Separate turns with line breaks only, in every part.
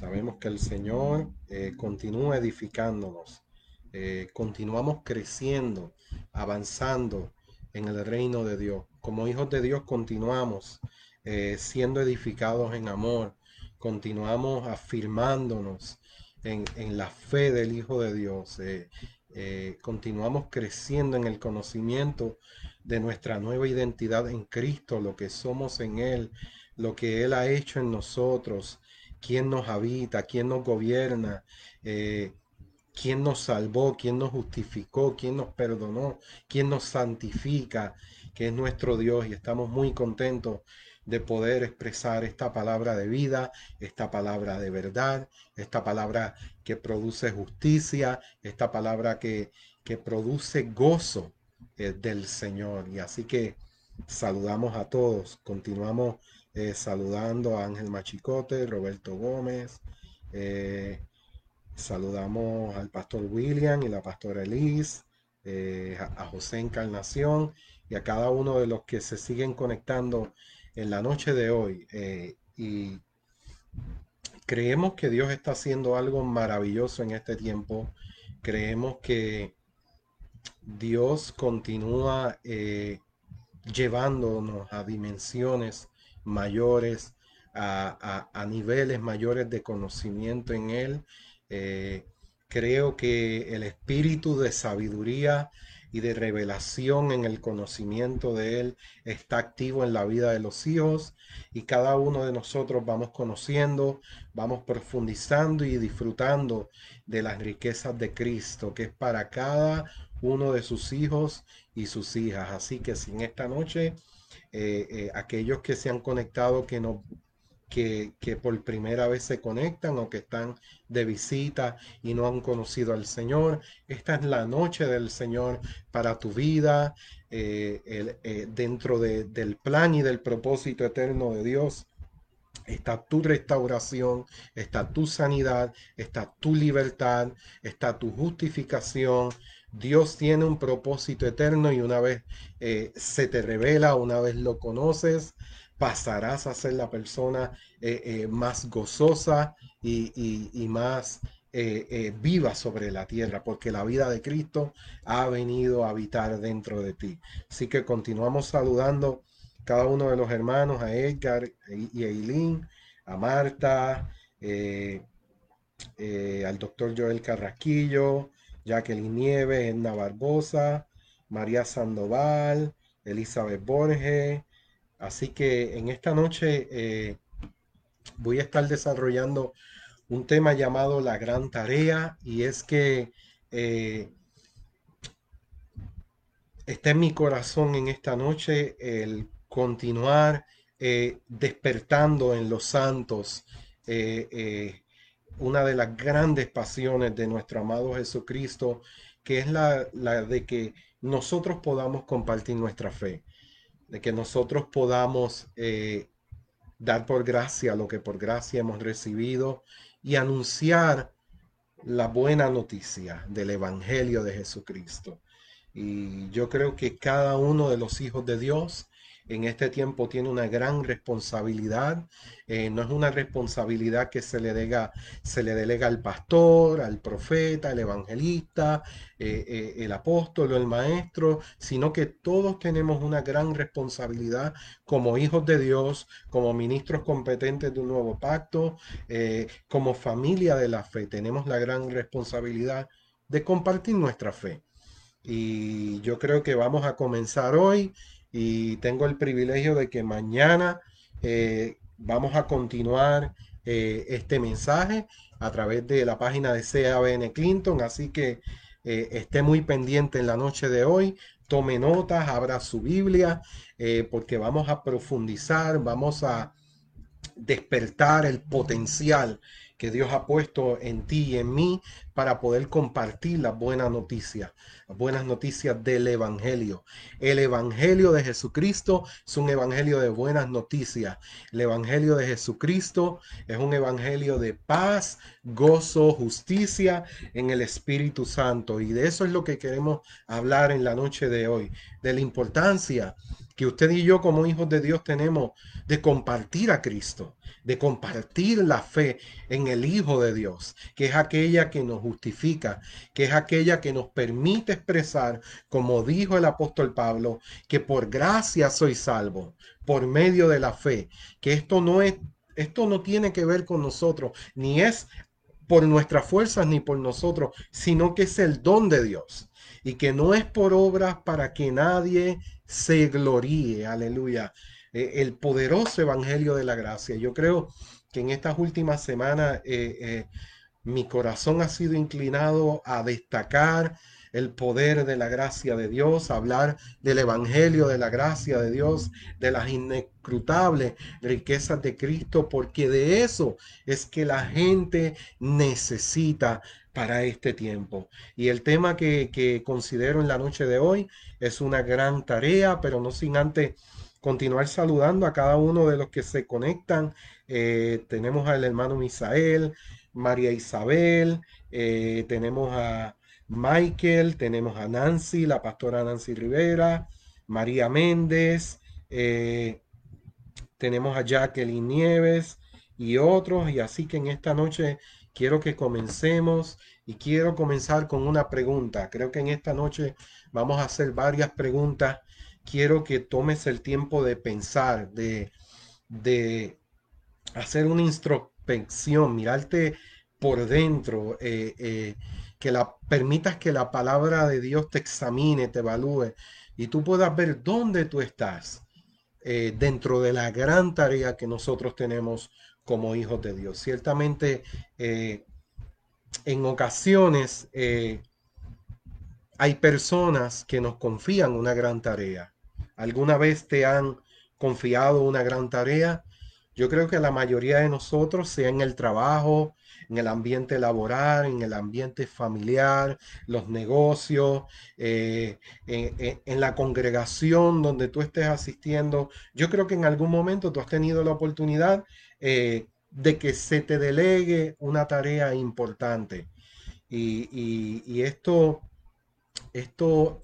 Sabemos que el Señor eh, continúa edificándonos. Eh, continuamos creciendo, avanzando en el reino de Dios. Como hijos de Dios continuamos eh, siendo edificados en amor. Continuamos afirmándonos en, en, la fe del Hijo de Dios. continuamos creciendo en el conocimiento de nuestra nueva identidad en Cristo, lo que somos en Él, lo que Él ha hecho en nosotros, quién nos habita, quién nos gobierna, eh, quién nos salvó, quién nos justificó, quién nos perdonó, quién nos santifica, que es nuestro Dios y estamos muy contentos de poder expresar esta palabra de vida, esta palabra de verdad, esta palabra que produce justicia, esta palabra que, que produce gozo eh, del Señor. Y así que saludamos a todos, continuamos eh, saludando a Ángel Machicote, Roberto Gómez, eh, saludamos al pastor William y la pastora Elise, eh, a, José Encarnación y a cada uno de los que se siguen conectando en la noche de hoy. y creemos que Dios está haciendo algo maravilloso en este tiempo. Creemos que Dios continúa llevándonos a dimensiones mayores, a, niveles mayores de conocimiento en Él. Eh, creo que el espíritu de sabiduría y de revelación en el conocimiento de Él está activo en la vida de los hijos y cada uno de nosotros vamos conociendo, vamos profundizando y disfrutando de las riquezas de Cristo, que es para cada uno de sus hijos y sus hijas. Así que si en esta noche eh, eh, aquellos que se han conectado, que, no, que, que, por primera vez se conectan o que están de visita y no han conocido al Señor. Esta es la noche del Señor para tu vida, eh, dentro del plan y del propósito eterno de Dios. Está tu restauración, está tu sanidad, está tu libertad, está tu justificación, Dios tiene un propósito eterno y una vez eh, se te revela, una vez lo conoces, pasarás a ser la persona eh, eh, más gozosa y, más viva sobre la tierra, porque la vida de Cristo ha venido a habitar dentro de ti. Así que continuamos saludando cada uno de los hermanos, a Edgar y a Eileen, a Marta, al doctor Joel Carrasquillo, Jacqueline Nieves, Edna Barbosa, María Sandoval, Elizabeth Borges. Así que en esta noche eh, voy a estar desarrollando un tema llamado la gran tarea y es que eh, está en mi corazón en esta noche el continuar eh, despertando en los santos una de las grandes pasiones de nuestro amado Jesucristo, que es la, de que nosotros podamos compartir nuestra fe, de que nosotros podamos eh, dar por gracia lo que por gracia hemos recibido y anunciar la buena noticia del Evangelio de Jesucristo. Y yo creo que cada uno de los hijos de Dios en este tiempo tiene una gran responsabilidad. Eh, no es una responsabilidad que se le, delega, se le delega al pastor, al profeta, al evangelista, eh, eh, el apóstol o el maestro, sino que todos tenemos una gran responsabilidad como hijos de Dios, como ministros competentes de un nuevo pacto, como familia de la fe. Tenemos la gran responsabilidad de compartir nuestra fe. Y yo creo que vamos a comenzar hoy y tengo el privilegio de que mañana eh, vamos a continuar eh, este mensaje a través de la página de CABN Clinton, así que eh, esté muy pendiente en la noche de hoy, tome notas, abra su Biblia, porque vamos a profundizar, vamos a despertar el potencial que Dios ha puesto en ti y en mí para poder compartir las buenas noticias, las buenas noticias del Evangelio. El Evangelio de Jesucristo es un Evangelio de buenas noticias. El Evangelio de Jesucristo es un Evangelio de paz, gozo, justicia en el Espíritu Santo. Y de eso es lo que queremos hablar en la noche de hoy, de la importancia que usted y yo como hijos de Dios tenemos de compartir a Cristo, de compartir la fe en el Hijo de Dios, que es aquella que nos justifica, que es aquella que nos permite expresar, como dijo el apóstol Pablo, que por gracia soy salvo, por medio de la fe, que esto no es esto no tiene que ver con nosotros, ni es por nuestras fuerzas ni por nosotros, sino que es el don de Dios y que no es por obras para que nadie se gloríe. Aleluya. Eh, el poderoso evangelio de la gracia. Yo creo que en estas últimas semanas eh, eh, mi corazón ha sido inclinado a destacar el poder de la gracia de Dios, hablar del evangelio de la gracia de Dios, de las inescrutables riquezas de Cristo, porque de eso es que la gente necesita para este tiempo. Y el tema que, considero en la noche de hoy es una gran tarea, pero no sin antes continuar saludando a cada uno de los que se conectan. Eh, tenemos al hermano Misael, María Isabel, eh, tenemos a Michael, tenemos a Nancy, la pastora Nancy Rivera, María Méndez, eh, tenemos a Jacqueline Nieves y otros. Y así que en esta noche quiero que comencemos y quiero comenzar con una pregunta. Creo que en esta noche vamos a hacer varias preguntas. Quiero que tomes el tiempo de pensar, de, de hacer una introspección, mirarte por dentro. Eh, eh, que la permitas que la palabra de Dios te examine, te evalúe y tú puedas ver dónde tú estás eh, dentro de la gran tarea que nosotros tenemos como hijos de Dios. Ciertamente, en ocasiones hay personas que nos confían una gran tarea. ¿Alguna vez te han confiado una gran tarea? Yo creo que la mayoría de nosotros, sea en el trabajo, en el ambiente laboral, en el ambiente familiar, los negocios, eh, en, la congregación donde tú estés asistiendo. Yo creo que en algún momento tú has tenido la oportunidad eh, de que se te delegue una tarea importante. Y, esto, esto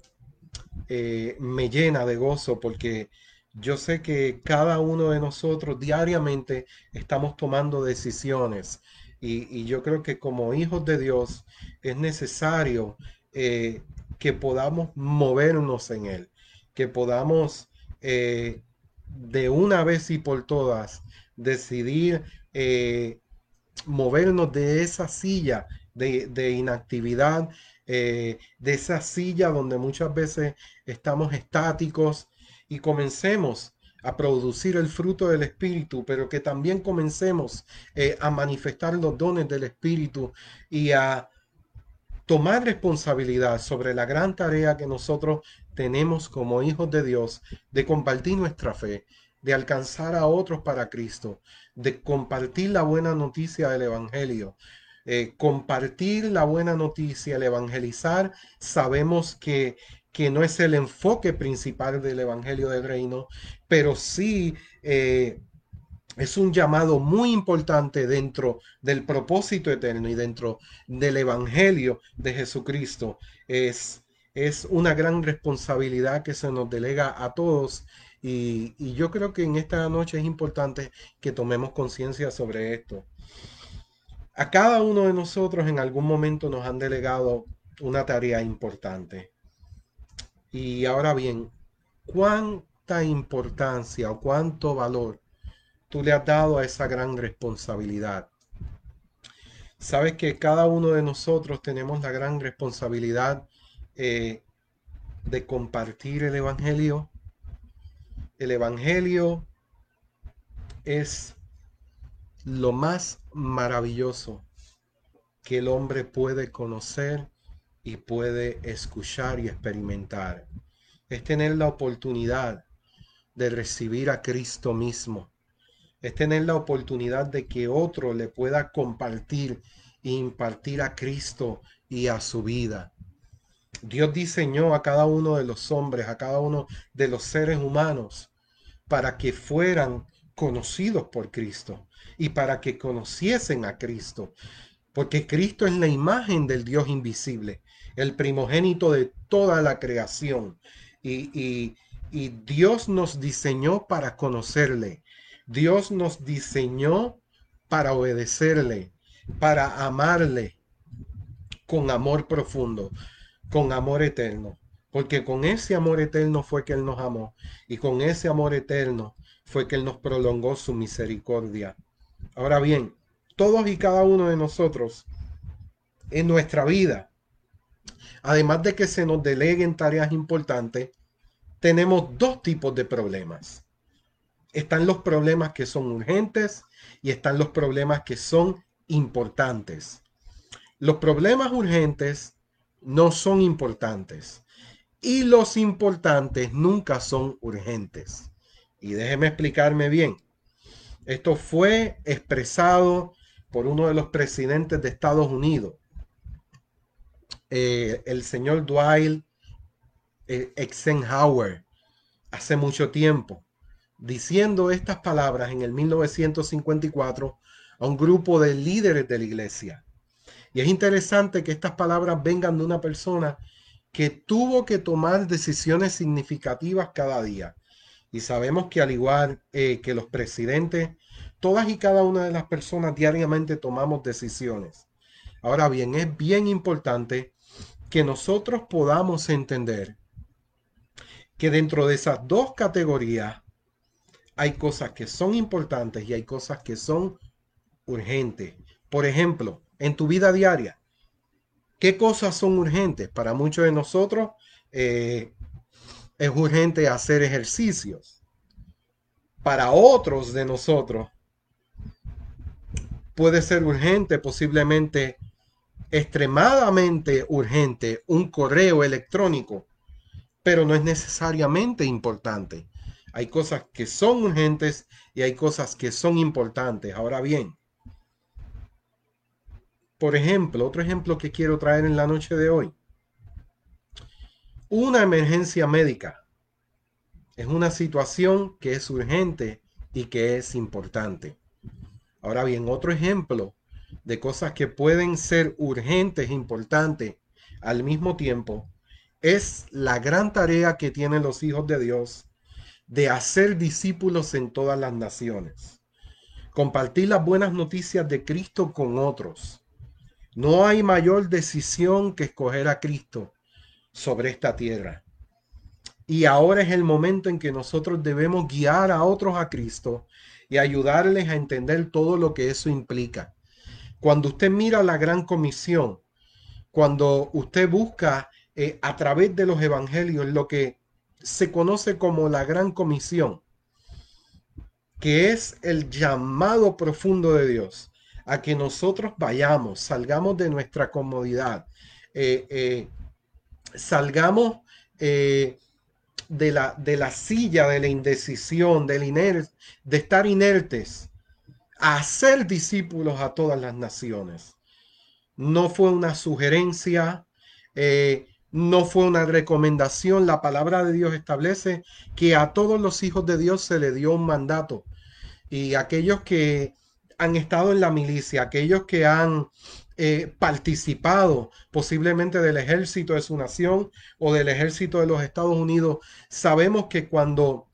eh, me llena de gozo porque yo sé que cada uno de nosotros diariamente estamos tomando decisiones y, yo creo que como hijos de Dios es necesario eh, que podamos movernos en Él, que podamos eh, de una vez y por todas decidir movernos de esa silla de inactividad, de esa silla donde muchas veces estamos estáticos y comencemos a producir el fruto del Espíritu, pero que también comencemos eh, a manifestar los dones del Espíritu y a tomar responsabilidad sobre la gran tarea que nosotros tenemos como hijos de Dios de compartir nuestra fe, de alcanzar a otros para Cristo, de compartir la buena noticia del Evangelio. Eh, compartir la buena noticia, el evangelizar, sabemos que que no es el enfoque principal del Evangelio del Reino, pero sí eh, es un llamado muy importante dentro del propósito eterno y dentro del Evangelio de Jesucristo. Es, es una gran responsabilidad que se nos delega a todos y, y yo creo que en esta noche es importante que tomemos conciencia sobre esto. A cada uno de nosotros en algún momento nos han delegado una tarea importante. Y ahora bien, ¿cuánta importancia o cuánto valor tú le has dado a esa gran responsabilidad? Sabes que cada uno de nosotros tenemos la gran responsabilidad eh, de compartir el Evangelio. El Evangelio es lo más maravilloso que el hombre puede conocer y puede escuchar y experimentar. Es tener la oportunidad de recibir a Cristo mismo. Es tener la oportunidad de que otro le pueda compartir e impartir a Cristo y a su vida. Dios diseñó a cada uno de los hombres, a cada uno de los seres humanos, para que fueran conocidos por Cristo y para que conociesen a Cristo. Porque Cristo es la imagen del Dios invisible el primogénito de toda la creación. Y, Dios nos diseñó para conocerle, Dios nos diseñó para obedecerle, para amarle con amor profundo, con amor eterno. Porque con ese amor eterno fue que Él nos amó y con ese amor eterno fue que Él nos prolongó su misericordia. Ahora bien, todos y cada uno de nosotros en nuestra vida, además de que se nos deleguen tareas importantes, tenemos dos tipos de problemas. Están los problemas que son urgentes y están los problemas que son importantes. Los problemas urgentes no son importantes y los importantes nunca son urgentes. Y déjeme explicarme bien. Esto fue expresado por uno de los presidentes de Estados Unidos, eh, el señor Dwight eh, Eisenhower, hace mucho tiempo, diciendo estas palabras en el 1954 a un grupo de líderes de la iglesia. Y es interesante que estas palabras vengan de una persona que tuvo que tomar decisiones significativas cada día. Y sabemos que al igual eh, que los presidentes, todas y cada una de las personas diariamente tomamos decisiones. Ahora bien, es bien importante que nosotros podamos entender que dentro de esas dos categorías hay cosas que son importantes y hay cosas que son urgentes. Por ejemplo, en tu vida diaria, ¿qué cosas son urgentes? Para muchos de nosotros eh, es urgente hacer ejercicios. Para otros de nosotros puede ser urgente, posiblemente extremadamente urgente, un correo electrónico, pero no es necesariamente importante. Hay cosas que son urgentes y hay cosas que son importantes. Ahora bien, por ejemplo, otro ejemplo que quiero traer en la noche de hoy. Una emergencia médica es una situación que es urgente y que es importante. Ahora bien, otro ejemplo de cosas que pueden ser urgentes, e importantes al mismo tiempo, es la gran tarea que tienen los hijos de Dios de hacer discípulos en todas las naciones. Compartir las buenas noticias de Cristo con otros no hay mayor decisión que escoger a Cristo sobre esta tierra. Y ahora es el momento en que nosotros debemos guiar a otros a Cristo y ayudarles a entender todo lo que eso implica. Cuando usted mira la gran comisión, cuando usted busca eh, a través de los evangelios lo que se conoce como la gran comisión, que es el llamado profundo de Dios a que nosotros vayamos, salgamos de nuestra comodidad, eh, eh, salgamos eh, de, la, de la silla de la indecisión, del de estar inertes, a ser discípulos a todas las naciones. No fue una sugerencia, no fue una recomendación. La palabra de Dios establece que a todos los hijos de Dios se le dio un mandato. Y aquellos que han estado en la milicia, aquellos que han participado posiblemente del ejército de su nación o del ejército de los Estados Unidos, sabemos que cuando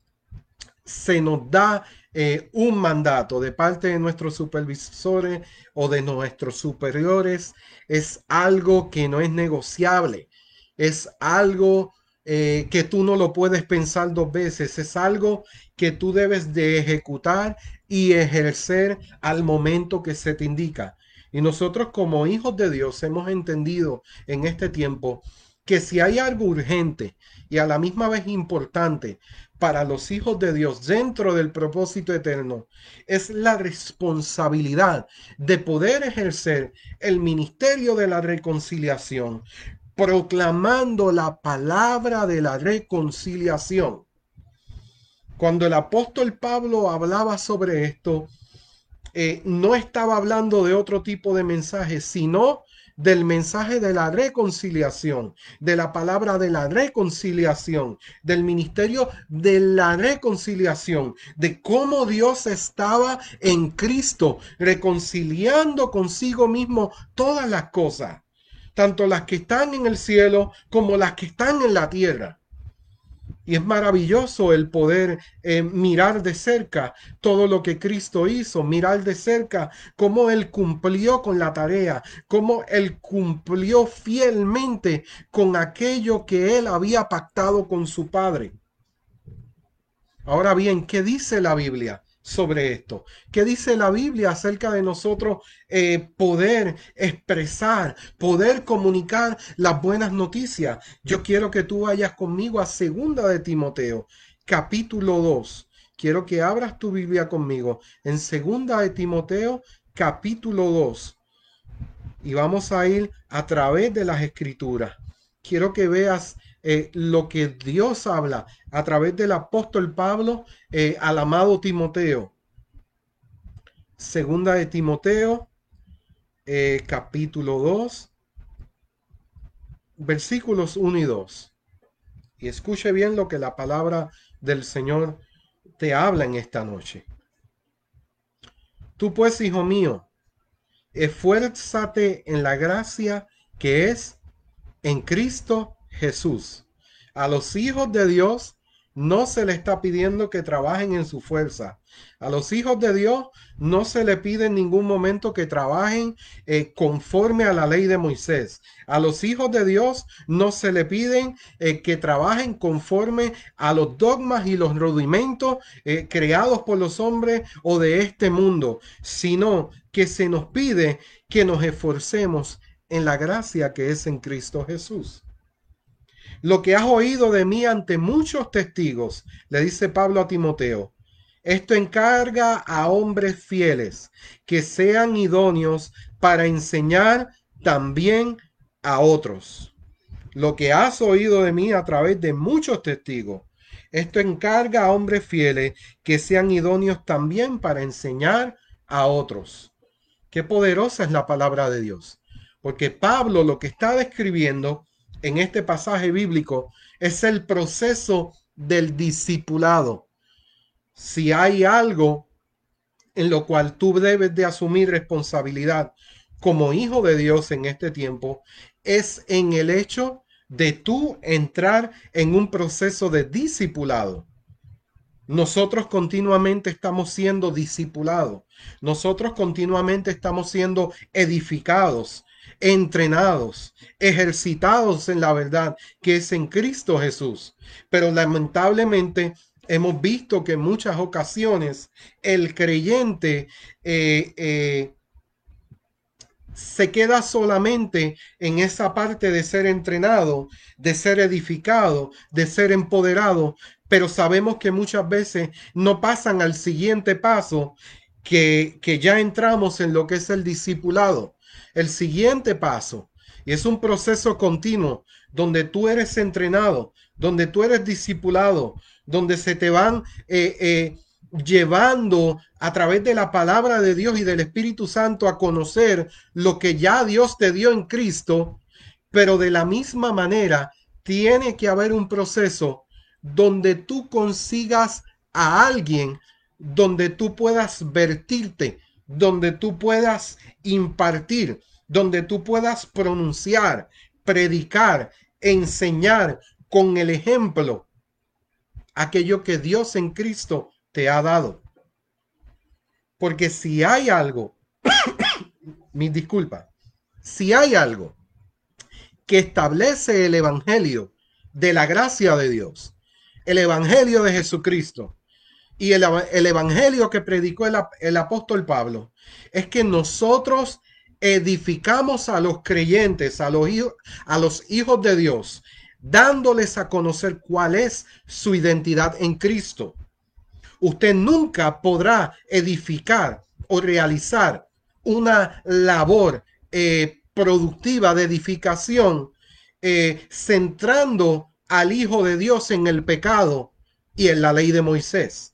se nos da eh, un mandato de parte de nuestros supervisores o de nuestros superiores, es algo que no es negociable, es algo eh, que tú no lo puedes pensar dos veces, es algo que tú debes de ejecutar y ejercer al momento que se te indica. Y nosotros como hijos de Dios hemos entendido en este tiempo que si hay algo urgente y a la misma vez importante para los hijos de Dios dentro del propósito eterno, es la responsabilidad de poder ejercer el ministerio de la reconciliación, proclamando la palabra de la reconciliación. Cuando el apóstol Pablo hablaba sobre esto, eh, no estaba hablando de otro tipo de mensaje, sino del mensaje de la reconciliación, de la palabra de la reconciliación, del ministerio de la reconciliación, de cómo Dios estaba en Cristo reconciliando consigo mismo todas las cosas, tanto las que están en el cielo como las que están en la tierra. Y es maravilloso el poder eh, mirar de cerca todo lo que Cristo hizo, mirar de cerca cómo Él cumplió con la tarea, cómo Él cumplió fielmente con aquello que Él había pactado con su Padre. Ahora bien, ¿qué dice la Biblia? Sobre esto. ¿Qué dice la Biblia acerca de nosotros eh, poder expresar, poder comunicar las buenas noticias? Yo quiero que tú vayas conmigo a Segunda de Timoteo, capítulo 2. Quiero que abras tu Biblia conmigo en Segunda de Timoteo, capítulo 2. Y vamos a ir a través de las escrituras. Quiero que veas eh, lo que Dios habla a través del apóstol Pablo eh, al amado Timoteo. Segunda de Timoteo, eh, capítulo 2, versículos 1 y 2. Y escuche bien lo que la palabra del Señor te habla en esta noche. Tú pues, hijo mío, esfuérzate en la gracia que es en Cristo Jesús. A los hijos de Dios no se le está pidiendo que trabajen en su fuerza. A los hijos de Dios no se le pide en ningún momento que trabajen eh, conforme a la ley de Moisés. A los hijos de Dios no se le piden eh, que trabajen conforme a los dogmas y los rudimentos eh, creados por los hombres o de este mundo, sino que se nos pide que nos esforcemos en la gracia que es en Cristo Jesús lo que has oído de mí ante muchos testigos, le dice Pablo a Timoteo. Esto encarga a hombres fieles que sean idóneos para enseñar también a otros. Lo que has oído de mí a través de muchos testigos. Esto encarga a hombres fieles que sean idóneos también para enseñar a otros. Qué poderosa es la palabra de Dios. Porque Pablo lo que está describiendo en este pasaje bíblico es el proceso del discipulado. Si hay algo en lo cual tú debes de asumir responsabilidad como hijo de Dios en este tiempo, es en el hecho de tú entrar en un proceso de discipulado. Nosotros continuamente estamos siendo discipulados. Nosotros continuamente estamos siendo edificados entrenados, ejercitados en la verdad que es en Cristo Jesús. Pero lamentablemente hemos visto que en muchas ocasiones el creyente eh, eh, se queda solamente en esa parte de ser entrenado, de ser edificado, de ser empoderado, pero sabemos que muchas veces no pasan al siguiente paso, que, que ya entramos en lo que es el discipulado el siguiente paso. Y es un proceso continuo donde tú eres entrenado, donde tú eres discipulado, donde se te van eh, eh, llevando a través de la palabra de Dios y del Espíritu Santo a conocer lo que ya Dios te dio en Cristo, pero de la misma manera tiene que haber un proceso donde tú consigas a alguien donde tú puedas vertirte, donde tú puedas impartir, donde tú puedas pronunciar, predicar, enseñar con el ejemplo aquello que Dios en Cristo te ha dado. Porque si hay algo, mi disculpa, si hay algo que establece el Evangelio de la gracia de Dios, el Evangelio de Jesucristo, y el, evangelio que predicó el, apóstol Pablo es que nosotros edificamos a los creyentes, a los, hijos, a los hijos de Dios, dándoles a conocer cuál es su identidad en Cristo. Usted nunca podrá edificar o realizar una labor eh, productiva de edificación eh, centrando al Hijo de Dios en el pecado y en la ley de Moisés.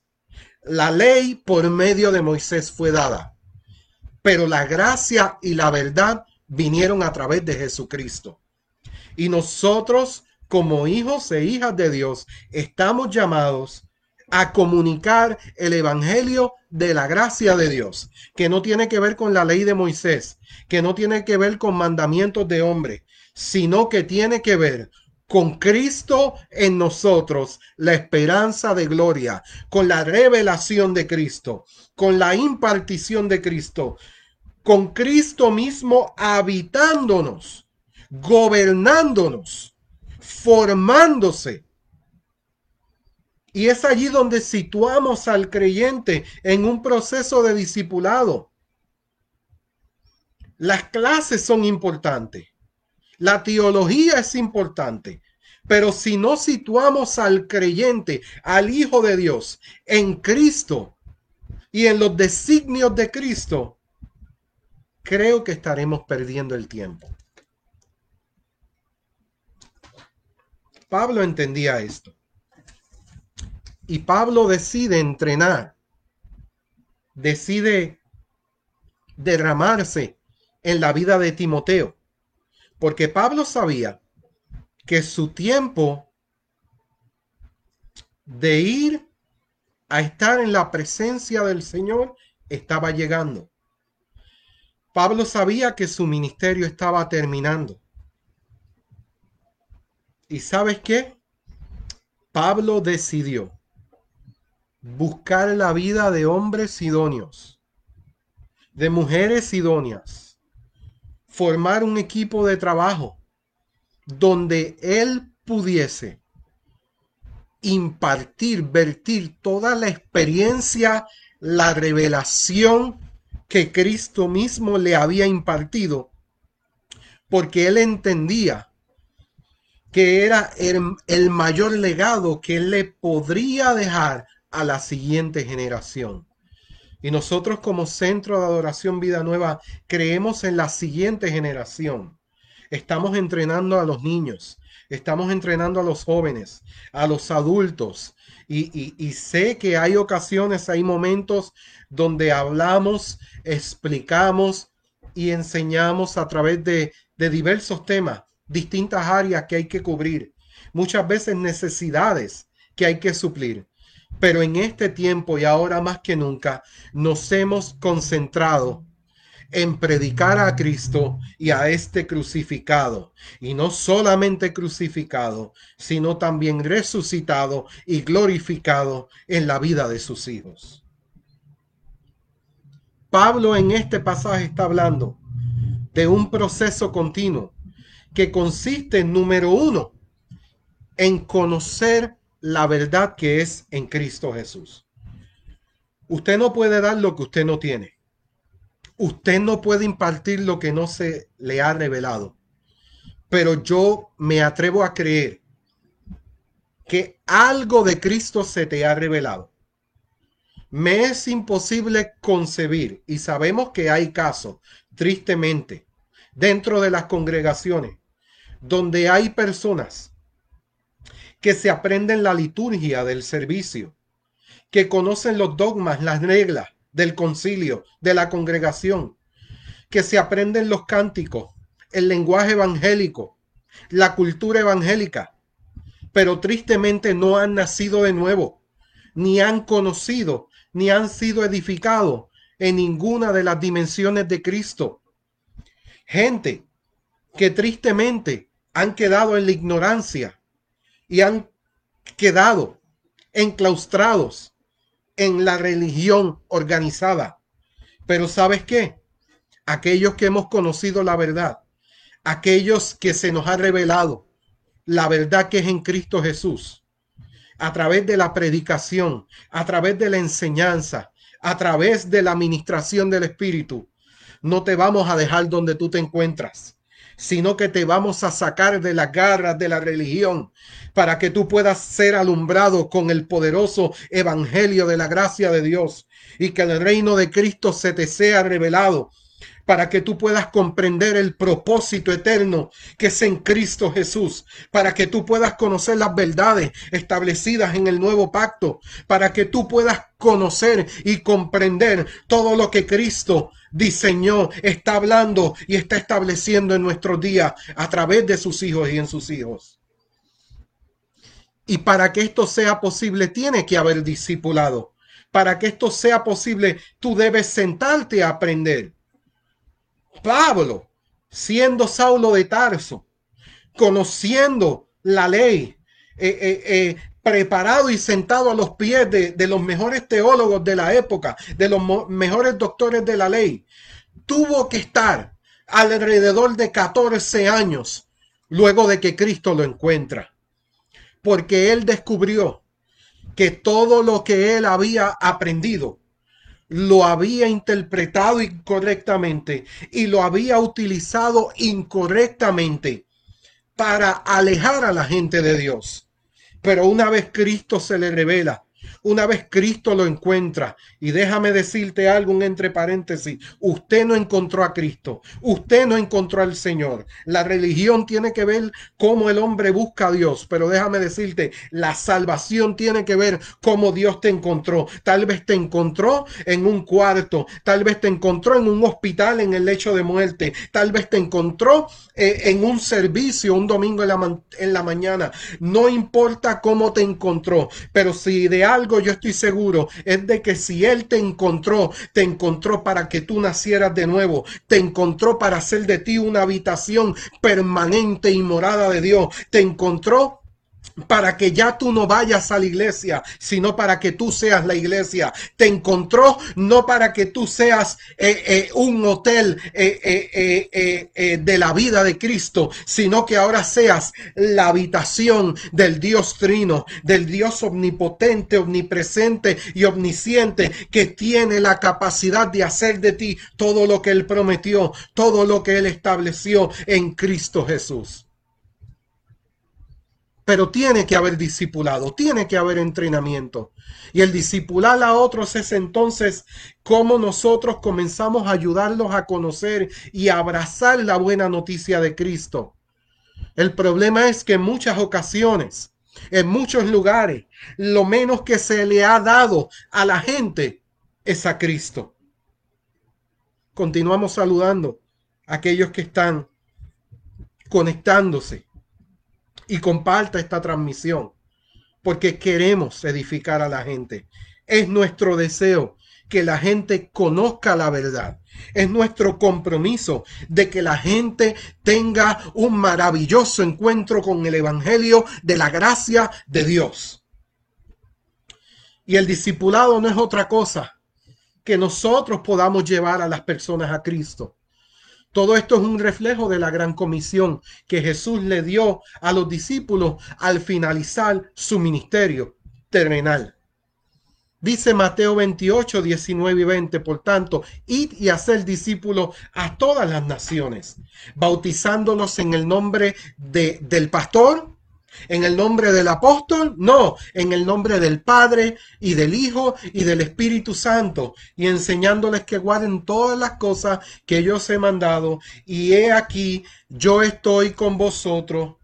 La ley por medio de Moisés fue dada, pero la gracia y la verdad vinieron a través de Jesucristo. Y nosotros, como hijos e hijas de Dios, estamos llamados a comunicar el evangelio de la gracia de Dios, que no tiene que ver con la ley de Moisés, que no tiene que ver con mandamientos de hombre, sino que tiene que ver con Cristo en nosotros, la esperanza de gloria, con la revelación de Cristo, con la impartición de Cristo, con Cristo mismo habitándonos, gobernándonos, formándose. Y es allí donde situamos al creyente en un proceso de discipulado. Las clases son importantes la teología es importante, pero si no situamos al creyente, al Hijo de Dios, en Cristo y en los designios de Cristo, creo que estaremos perdiendo el tiempo. Pablo entendía esto. Y Pablo decide entrenar, decide derramarse en la vida de Timoteo. Porque Pablo sabía que su tiempo de ir a estar en la presencia del Señor estaba llegando. Pablo sabía que su ministerio estaba terminando. ¿Y sabes qué? Pablo decidió buscar la vida de hombres idóneos, de mujeres idóneas, formar un equipo de trabajo donde él pudiese impartir, vertir toda la experiencia, la revelación que Cristo mismo le había impartido, porque él entendía que era el, mayor legado que él le podría dejar a la siguiente generación. Y nosotros como Centro de Adoración Vida Nueva creemos en la siguiente generación. Estamos entrenando a los niños, estamos entrenando a los jóvenes, a los adultos. Y, sé que hay ocasiones, hay momentos donde hablamos, explicamos y enseñamos a través de, diversos temas, distintas áreas que hay que cubrir, muchas veces necesidades que hay que suplir. Pero en este tiempo y ahora más que nunca nos hemos concentrado en predicar a Cristo y a este crucificado. Y no solamente crucificado, sino también resucitado y glorificado en la vida de sus hijos. Pablo en este pasaje está hablando de un proceso continuo que consiste, número uno, en conocer la verdad que es en Cristo Jesús. Usted no puede dar lo que usted no tiene. Usted no puede impartir lo que no se le ha revelado. Pero yo me atrevo a creer que algo de Cristo se te ha revelado. Me es imposible concebir, y sabemos que hay casos, tristemente, dentro de las congregaciones, donde hay personas que se aprenden la liturgia del servicio, que conocen los dogmas, las reglas del concilio, de la congregación, que se aprenden los cánticos, el lenguaje evangélico, la cultura evangélica, pero tristemente no han nacido de nuevo, ni han conocido, ni han sido edificados en ninguna de las dimensiones de Cristo. Gente que tristemente han quedado en la ignorancia, y han quedado enclaustrados en la religión organizada. Pero ¿sabes qué? Aquellos que hemos conocido la verdad, aquellos que se nos ha revelado la verdad que es en Cristo Jesús, a través de la predicación, a través de la enseñanza, a través de la administración del Espíritu, no te vamos a dejar donde tú te encuentras sino que te vamos a sacar de las garras de la religión para que tú puedas ser alumbrado con el poderoso evangelio de la gracia de Dios y que el reino de Cristo se te sea revelado para que tú puedas comprender el propósito eterno que es en Cristo Jesús, para que tú puedas conocer las verdades establecidas en el nuevo pacto, para que tú puedas conocer y comprender todo lo que Cristo diseñó, está hablando y está estableciendo en nuestros días a través de sus hijos y en sus hijos. Y para que esto sea posible, tiene que haber discipulado. Para que esto sea posible, tú debes sentarte a aprender. Pablo, siendo Saulo de Tarso, conociendo la ley, eh, eh, eh, preparado y sentado a los pies de, de, los mejores teólogos de la época, de los mejores doctores de la ley. Tuvo que estar alrededor de 14 años luego de que Cristo lo encuentra, porque él descubrió que todo lo que él había aprendido lo había interpretado incorrectamente y lo había utilizado incorrectamente para alejar a la gente de Dios. Pero una vez Cristo se le revela una vez Cristo lo encuentra, y déjame decirte algo entre paréntesis, usted no encontró a Cristo, usted no encontró al Señor. La religión tiene que ver cómo el hombre busca a Dios, pero déjame decirte, la salvación tiene que ver cómo Dios te encontró. Tal vez te encontró en un cuarto, tal vez te encontró en un hospital en el lecho de muerte, tal vez te encontró eh, en un servicio un domingo en la, en la mañana. No importa cómo te encontró, pero si de algo yo estoy seguro, es de que si Él te encontró, te encontró para que tú nacieras de nuevo, te encontró para hacer de ti una habitación permanente y morada de Dios, te encontró para que ya tú no vayas a la iglesia, sino para que tú seas la iglesia. Te encontró no para que tú seas eh, eh, un hotel eh, de la vida de Cristo, sino que ahora seas la habitación del Dios trino, del Dios omnipotente, omnipresente y omnisciente, que tiene la capacidad de hacer de ti todo lo que Él prometió, todo lo que Él estableció en Cristo Jesús. Pero tiene que haber discipulado, tiene que haber entrenamiento. Y el discipular a otros es entonces cómo nosotros comenzamos a ayudarlos a conocer y abrazar la buena noticia de Cristo. El problema es que en muchas ocasiones, en muchos lugares, lo menos que se le ha dado a la gente es a Cristo. Continuamos saludando a aquellos que están conectándose y comparta esta transmisión, porque queremos edificar a la gente. Es nuestro deseo que la gente conozca la verdad. Es nuestro compromiso de que la gente tenga un maravilloso encuentro con el Evangelio de la gracia de Dios. Y el discipulado no es otra cosa que nosotros podamos llevar a las personas a Cristo. Todo esto es un reflejo de la gran comisión que Jesús le dio a los discípulos al finalizar su ministerio terrenal. Dice Mateo 28, 19 y 20, por tanto, id y hacer discípulos a todas las naciones, bautizándolos en el nombre de, del pastor, ¿En el nombre del apóstol? No, en el nombre del Padre y del Hijo y del Espíritu Santo, y enseñándoles que guarden todas las cosas que yo os he mandado. Y he aquí, yo estoy con vosotros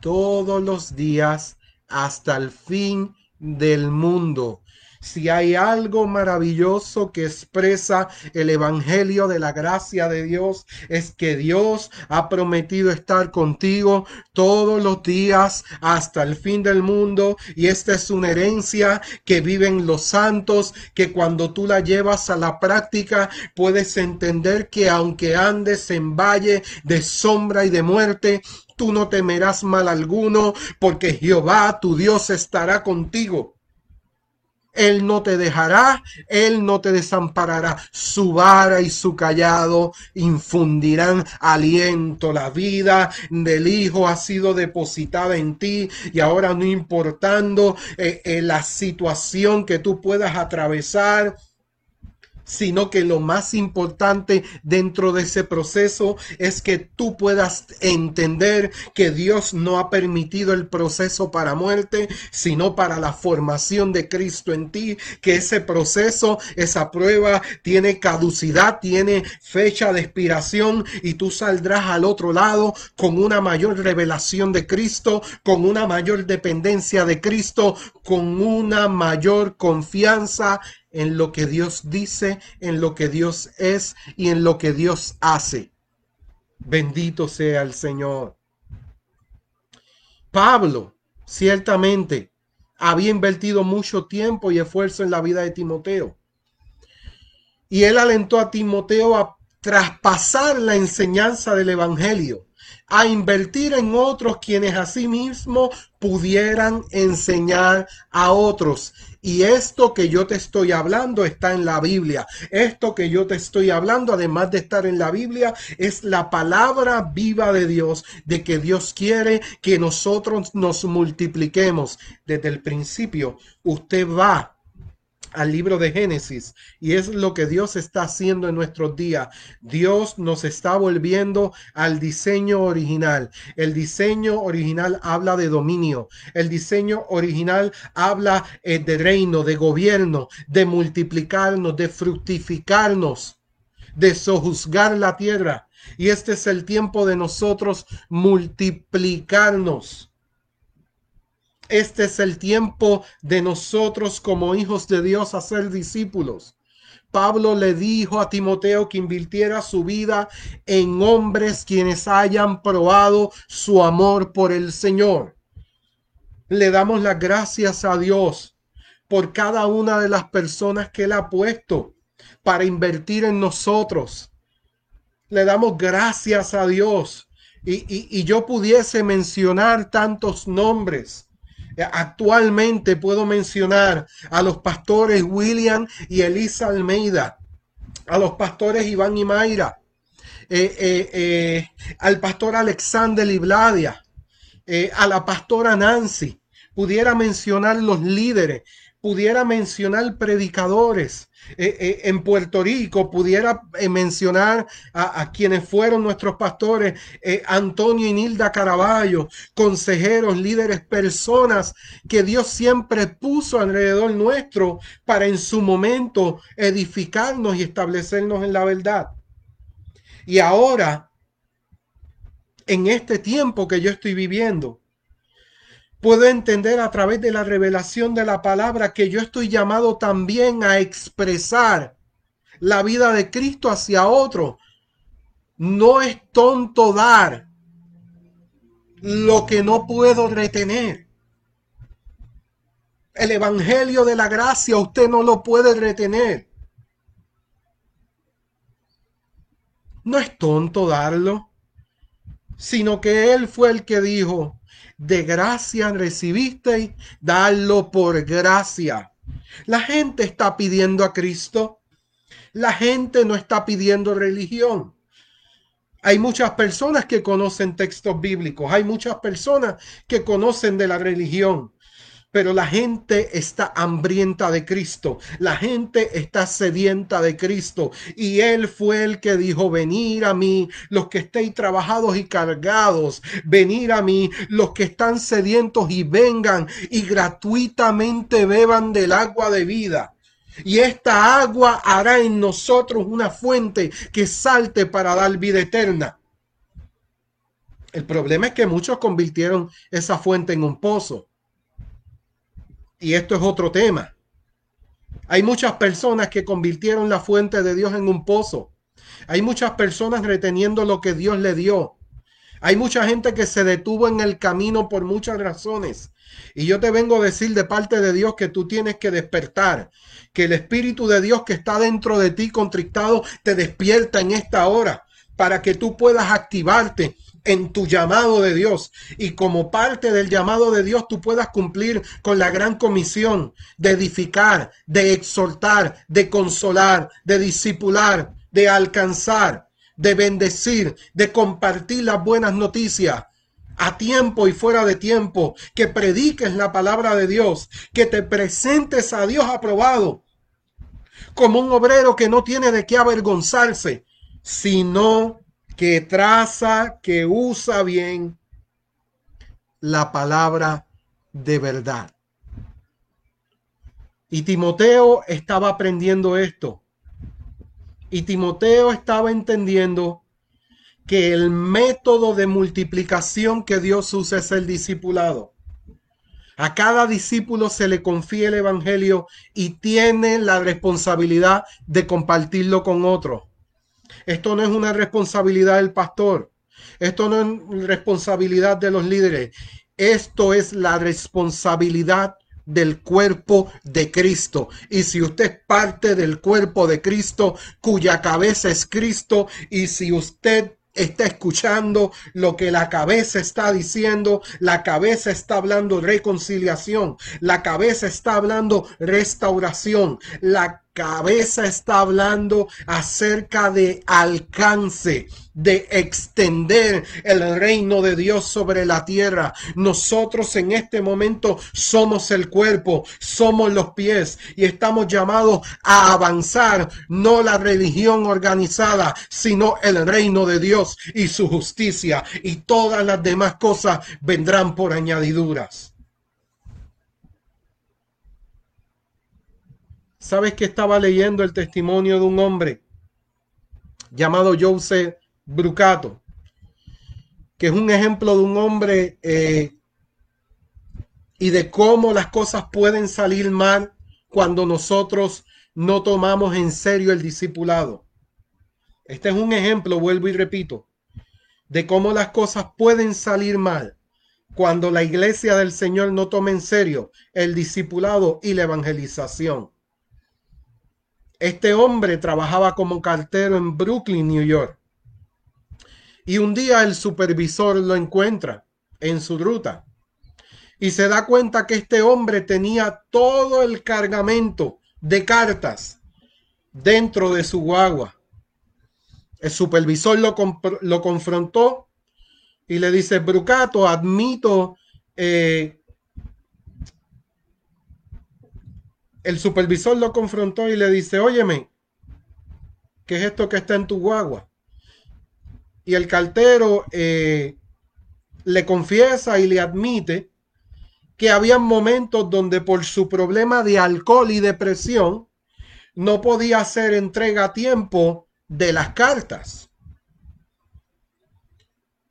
todos los días hasta el fin del mundo. Si hay algo maravilloso que expresa el Evangelio de la gracia de Dios, es que Dios ha prometido estar contigo todos los días hasta el fin del mundo. Y esta es una herencia que viven los santos, que cuando tú la llevas a la práctica, puedes entender que aunque andes en valle de sombra y de muerte, tú no temerás mal alguno, porque Jehová tu Dios estará contigo. Él no te dejará, Él no te desamparará. Su vara y su callado infundirán aliento. La vida del Hijo ha sido depositada en ti y ahora no importando eh, eh, la situación que tú puedas atravesar, sino que lo más importante dentro de ese proceso es que tú puedas entender que Dios no ha permitido el proceso para muerte, sino para la formación de Cristo en ti, que ese proceso, esa prueba tiene caducidad, tiene fecha de expiración y tú saldrás al otro lado con una mayor revelación de Cristo, con una mayor dependencia de Cristo, con una mayor confianza en lo que Dios dice, en lo que Dios es y en lo que Dios hace. Bendito sea el Señor. Pablo, ciertamente, había invertido mucho tiempo y esfuerzo en la vida de Timoteo. Y él alentó a Timoteo a traspasar la enseñanza del Evangelio a invertir en otros quienes asimismo pudieran enseñar a otros. Y esto que yo te estoy hablando está en la Biblia. Esto que yo te estoy hablando, además de estar en la Biblia, es la palabra viva de Dios, de que Dios quiere que nosotros nos multipliquemos. Desde el principio, usted va al libro de Génesis y es lo que Dios está haciendo en nuestros días. Dios nos está volviendo al diseño original. El diseño original habla de dominio. El diseño original habla eh, de reino, de gobierno, de multiplicarnos, de fructificarnos, de sojuzgar la tierra. Y este es el tiempo de nosotros multiplicarnos este es el tiempo de nosotros como hijos de Dios a ser discípulos. Pablo le dijo a Timoteo que invirtiera su vida en hombres quienes hayan probado su amor por el Señor. Le damos las gracias a Dios por cada una de las personas que Él ha puesto para invertir en nosotros. Le damos gracias a Dios. Y, y yo pudiese mencionar tantos nombres Actualmente puedo mencionar a los pastores William y Elisa Almeida, a los pastores Iván y Mayra, eh, eh, eh, al pastor Alexander Libladia, a la pastora Nancy. Pudiera mencionar los líderes, pudiera mencionar predicadores, eh, eh, en Puerto Rico pudiera eh, mencionar a, quienes fueron nuestros pastores, Antonio y Nilda Caraballo, consejeros, líderes, personas que Dios siempre puso alrededor nuestro para en su momento edificarnos y establecernos en la verdad. Y ahora, en este tiempo que yo estoy viviendo, Puedo entender a través de la revelación de la palabra que yo estoy llamado también a expresar la vida de Cristo hacia otro. No es tonto dar lo que no puedo retener. El Evangelio de la Gracia usted no lo puede retener. No es tonto darlo, sino que Él fue el que dijo, de gracia recibisteis, darlo por gracia. La gente está pidiendo a Cristo. La gente no está pidiendo religión. Hay muchas personas que conocen textos bíblicos, hay muchas personas que conocen de la religión, pero la gente está hambrienta de Cristo, la gente está sedienta de Cristo. Y Él fue el que dijo, venir a mí los que estéis trabajados y cargados, venir a mí los que están sedientos y vengan y gratuitamente beban del agua de vida. Y esta agua hará en nosotros una fuente que salte para dar vida eterna. El problema es que muchos convirtieron esa fuente en un pozo y esto es otro tema. Hay muchas personas que convirtieron la fuente de Dios en un pozo. Hay muchas personas reteniendo lo que Dios le dio. Hay mucha gente que se detuvo en el camino por muchas razones. Y yo te vengo a decir de parte de Dios que tú tienes que despertar, que el Espíritu de Dios que está dentro de ti contrictado te despierta en esta hora para que tú puedas activarte en tu llamado de Dios. Y como parte del llamado de Dios tú puedas cumplir con la gran comisión de edificar, de exhortar, de consolar, de discipular, de alcanzar, de bendecir, de compartir las buenas noticias a tiempo y fuera de tiempo, que prediques la palabra de Dios, que te presentes a Dios aprobado como un obrero que no tiene de qué avergonzarse, sino que traza, que usa bien la palabra de verdad. Y Timoteo estaba aprendiendo esto. Y Timoteo estaba entendiendo que el método de multiplicación que Dios usa es el discipulado. A cada discípulo se le confía el Evangelio y tiene la responsabilidad de compartirlo con otros. Esto no es una responsabilidad del pastor. Esto no es responsabilidad de los líderes. Esto es la responsabilidad del cuerpo de Cristo. Y si usted es parte del cuerpo de Cristo, cuya cabeza es Cristo, y si usted está escuchando lo que la cabeza está diciendo. La cabeza está hablando reconciliación. La cabeza está hablando restauración. La cabeza está hablando acerca de alcance, de extender el reino de Dios sobre la tierra. Nosotros en este momento somos el cuerpo, somos los pies y estamos llamados a avanzar, no la religión organizada, sino el reino de Dios y su justicia y todas las demás cosas vendrán por añadiduras. ¿Sabes que estaba leyendo el testimonio de un hombre llamado Joseph Brucato? Que es un ejemplo de un hombre eh, y de cómo las cosas pueden salir mal cuando nosotros no tomamos en serio el discipulado. Este es un ejemplo, vuelvo y repito, de cómo las cosas pueden salir mal cuando la iglesia del Señor no toma en serio el discipulado y la evangelización. Este hombre trabajaba como cartero en Brooklyn, New York. Y un día el supervisor lo encuentra en su ruta y se da cuenta que este hombre tenía todo el cargamento de cartas dentro de su guagua. El supervisor lo, lo confrontó y le dice, Brucato, admito eh, el supervisor lo confrontó y le dice, óyeme, ¿qué es esto que está en tu guagua? Y el cartero eh, le confiesa y le admite que había momentos donde por su problema de alcohol y depresión no podía hacer entrega a tiempo de las cartas.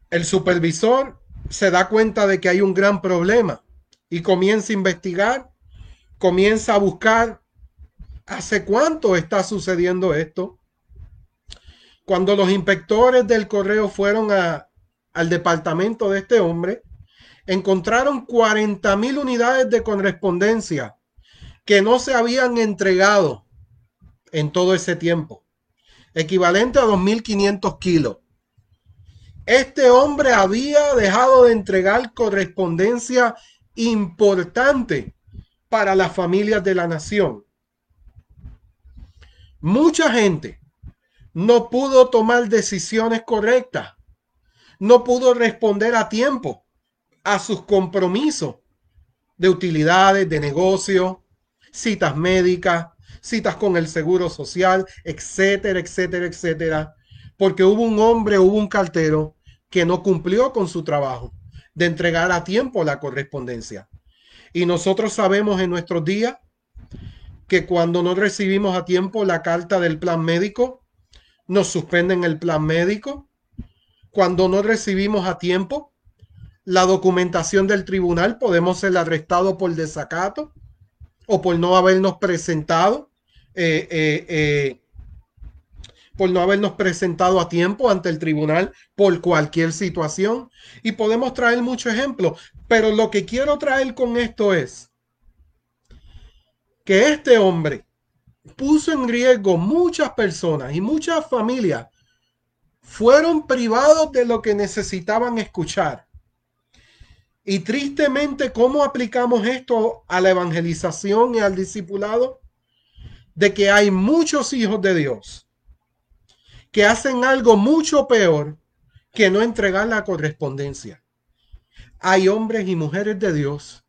El supervisor se da cuenta de que hay un gran problema y comienza a investigar comienza a buscar hace cuánto está sucediendo esto. Cuando los inspectores del correo fueron al departamento de este hombre, encontraron 40 mil unidades de correspondencia que no se habían entregado en todo ese tiempo, equivalente a 2.500 kilos. Este hombre había dejado de entregar correspondencia importante para las familias de la nación. Mucha gente no pudo tomar decisiones correctas, no pudo responder a tiempo a sus compromisos de utilidades, de negocio, citas médicas, citas con el seguro social, etcétera, etcétera, etcétera, porque hubo un hombre, hubo un cartero que no cumplió con su trabajo de entregar a tiempo la correspondencia. Y nosotros sabemos en nuestros días que cuando no recibimos a tiempo la carta del plan médico, nos suspenden el plan médico. Cuando no recibimos a tiempo la documentación del tribunal, podemos ser arrestados por desacato o por no habernos presentado eh, eh, eh, por no habernos presentado a tiempo ante el tribunal por cualquier situación. Y podemos traer muchos ejemplos, pero lo que quiero traer con esto es que este hombre puso en riesgo muchas personas y muchas familias fueron privados de lo que necesitaban escuchar. Y tristemente, ¿cómo aplicamos esto a la evangelización y al discipulado? De que hay muchos hijos de Dios que hacen algo mucho peor que no entregar la correspondencia. Hay hombres y mujeres de Dios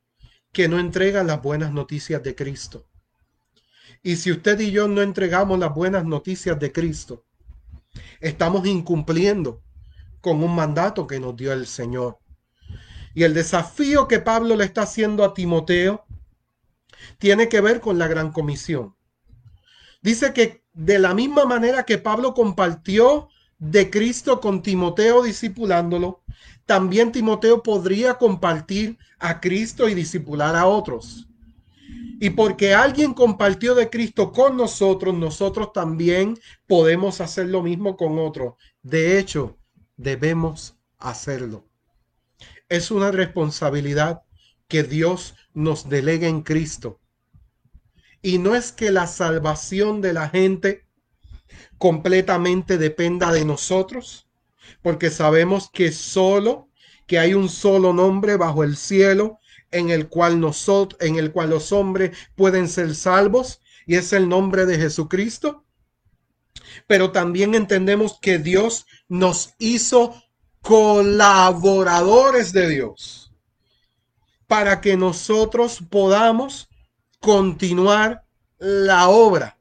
que no entregan las buenas noticias de Cristo. Y si usted y yo no entregamos las buenas noticias de Cristo, estamos incumpliendo con un mandato que nos dio el Señor. Y el desafío que Pablo le está haciendo a Timoteo tiene que ver con la gran comisión. Dice que de la misma manera que Pablo compartió de Cristo con Timoteo discipulándolo, también Timoteo podría compartir a Cristo y discipular a otros. Y porque alguien compartió de Cristo con nosotros, nosotros también podemos hacer lo mismo con otros. De hecho, debemos hacerlo. Es una responsabilidad que Dios nos delega en Cristo y no es que la salvación de la gente completamente dependa de nosotros. porque sabemos que solo, que hay un solo nombre bajo el cielo en el cual nosotros, en el cual los hombres pueden ser salvos, y es el nombre de Jesucristo. Pero también entendemos que Dios nos hizo colaboradores de Dios para que nosotros podamos continuar la obra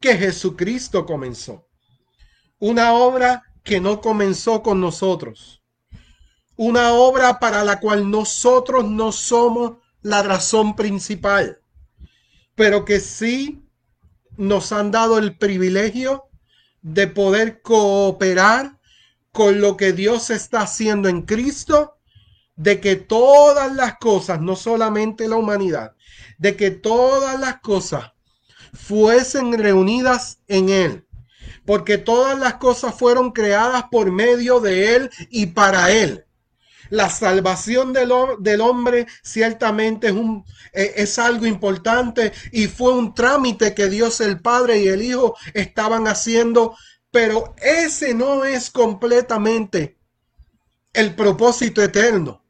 que Jesucristo comenzó. Una obra que no comenzó con nosotros. Una obra para la cual nosotros no somos la razón principal, pero que sí nos han dado el privilegio de poder cooperar con lo que Dios está haciendo en Cristo, de que todas las cosas, no solamente la humanidad, de que todas las cosas fuesen reunidas en Él, porque todas las cosas fueron creadas por medio de Él y para Él. La salvación del, del hombre ciertamente es, un, e, es algo importante y fue un trámite que Dios el Padre y el Hijo estaban haciendo pero ese no es completamente el propósito eterno.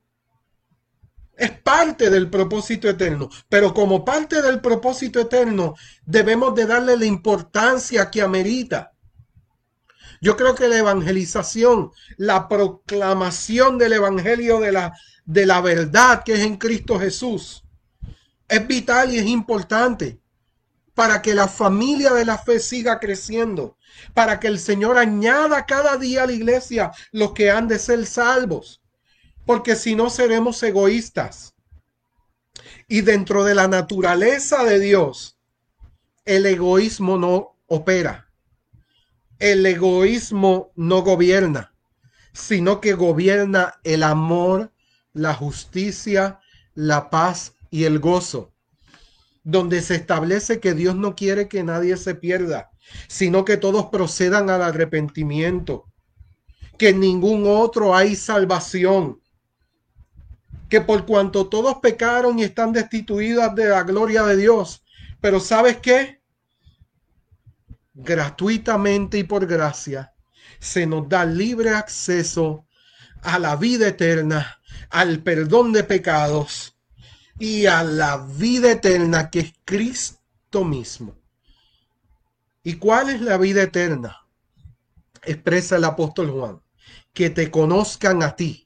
Es parte del propósito eterno, pero como parte del propósito eterno debemos de darle la importancia que amerita. Yo creo que la evangelización, la proclamación del evangelio de la, de la verdad que es en Cristo Jesús, es vital y es importante para que la familia de la fe siga creciendo, para que el Señor añada cada día a la iglesia los que han de ser salvos, porque si no seremos egoístas. Y dentro de la naturaleza de Dios, el egoísmo no opera. El egoísmo no gobierna, sino que gobierna el amor, la justicia, la paz y el gozo donde se establece que Dios no quiere que nadie se pierda, sino que todos procedan al arrepentimiento, que en ningún otro hay salvación, que por cuanto todos pecaron y están destituidos de la gloria de Dios, pero ¿sabes qué? Gratuitamente y por gracia se nos da libre acceso a la vida eterna, al perdón de pecados y a la vida eterna que es Cristo mismo. ¿Y cuál es la vida eterna? Expresa el apóstol Juan. Que te conozcan a ti,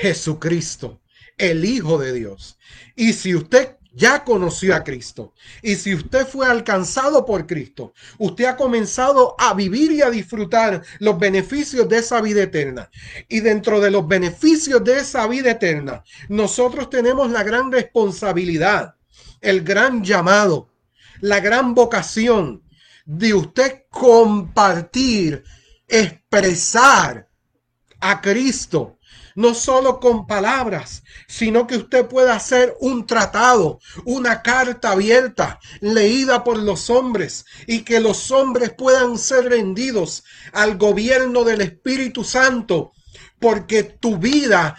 Jesucristo, el Hijo de Dios. Y si usted ya conoció a Cristo. Y si usted fue alcanzado por Cristo, usted ha comenzado a vivir y a disfrutar los beneficios de esa vida eterna. Y dentro de los beneficios de esa vida eterna, nosotros tenemos la gran responsabilidad, el gran llamado, la gran vocación de usted compartir, expresar a Cristo no solo con palabras, sino que usted pueda hacer un tratado, una carta abierta, leída por los hombres, y que los hombres puedan ser rendidos al gobierno del Espíritu Santo porque tu vida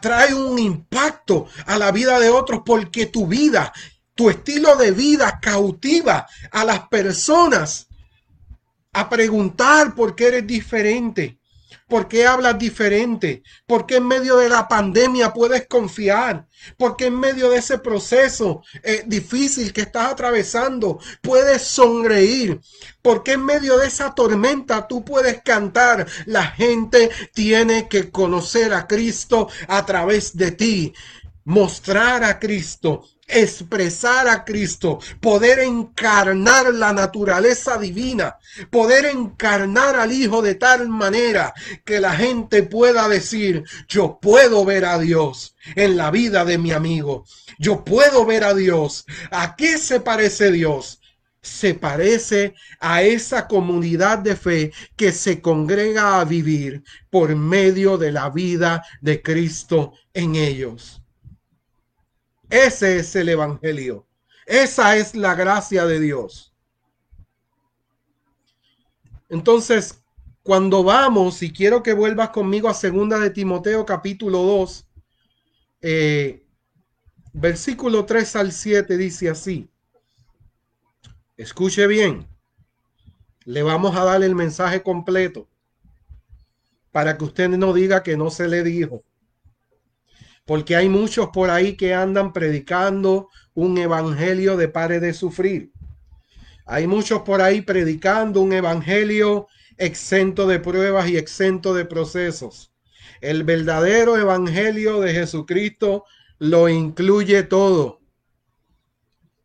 trae un impacto a la vida de otros, porque tu vida, tu estilo de vida cautiva a las personas a preguntar por qué eres diferente, ¿Por qué hablas diferente? ¿Por qué en medio de la pandemia puedes confiar? ¿Por qué en medio de ese proceso eh, difícil que estás atravesando puedes sonreír? ¿Por qué en medio de esa tormenta tú puedes cantar? La gente tiene que conocer a Cristo a través de ti mostrar a Cristo expresar a Cristo, poder encarnar la naturaleza divina, poder encarnar al Hijo de tal manera que la gente pueda decir, yo puedo ver a Dios en la vida de mi amigo, yo puedo ver a Dios. ¿A qué se parece Dios? se parece a esa comunidad de fe que se congrega a vivir por medio de la vida de Cristo en ellos. Ese es el Evangelio. Esa es la gracia de Dios. Entonces, cuando vamos, y quiero que vuelvas conmigo a segunda de Timoteo capítulo 2, eh, versículo 3 al 7 dice así. Escuche bien. Le vamos a dar el mensaje completo. para que usted no diga que no se le dijo. Porque hay muchos por ahí que andan predicando un evangelio de pare de sufrir. Hay muchos por ahí predicando un evangelio exento de pruebas y exento de procesos. El verdadero evangelio de Jesucristo lo incluye todo.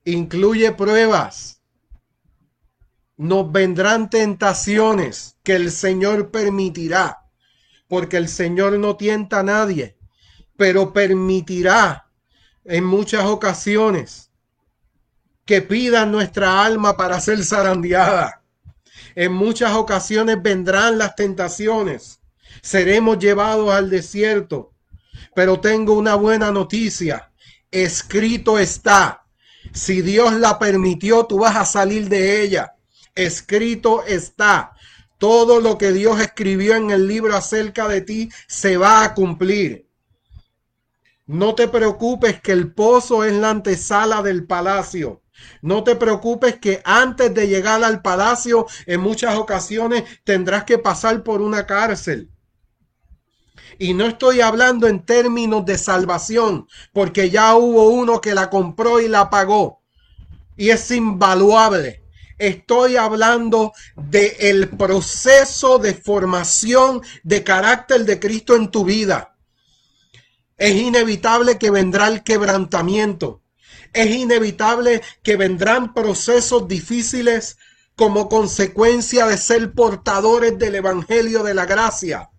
Incluye pruebas. Nos vendrán tentaciones que el Señor permitirá, porque el Señor no tienta a nadie, pero permitirá en muchas ocasiones que pidan nuestra alma para ser zarandeada en muchas ocasiones vendrán las tentaciones. Seremos llevados al desierto. Pero tengo una buena noticia. Escrito está. Si Dios la permitió, tú vas a salir de ella. Escrito está. Todo lo que Dios escribió en el libro acerca de ti se va a cumplir. No te preocupes que el pozo es la antesala del palacio. No te preocupes que antes de llegar al palacio, en muchas ocasiones tendrás que pasar por una cárcel. Y no estoy hablando en términos de salvación, porque ya hubo uno que la compró y la pagó. Y es invaluable. Estoy hablando de el proceso de formación de carácter de Cristo en tu vida. Es inevitable que vendrá el quebrantamiento. Es inevitable que vendrán procesos difíciles como consecuencia de ser portadores del Evangelio de la Gracia.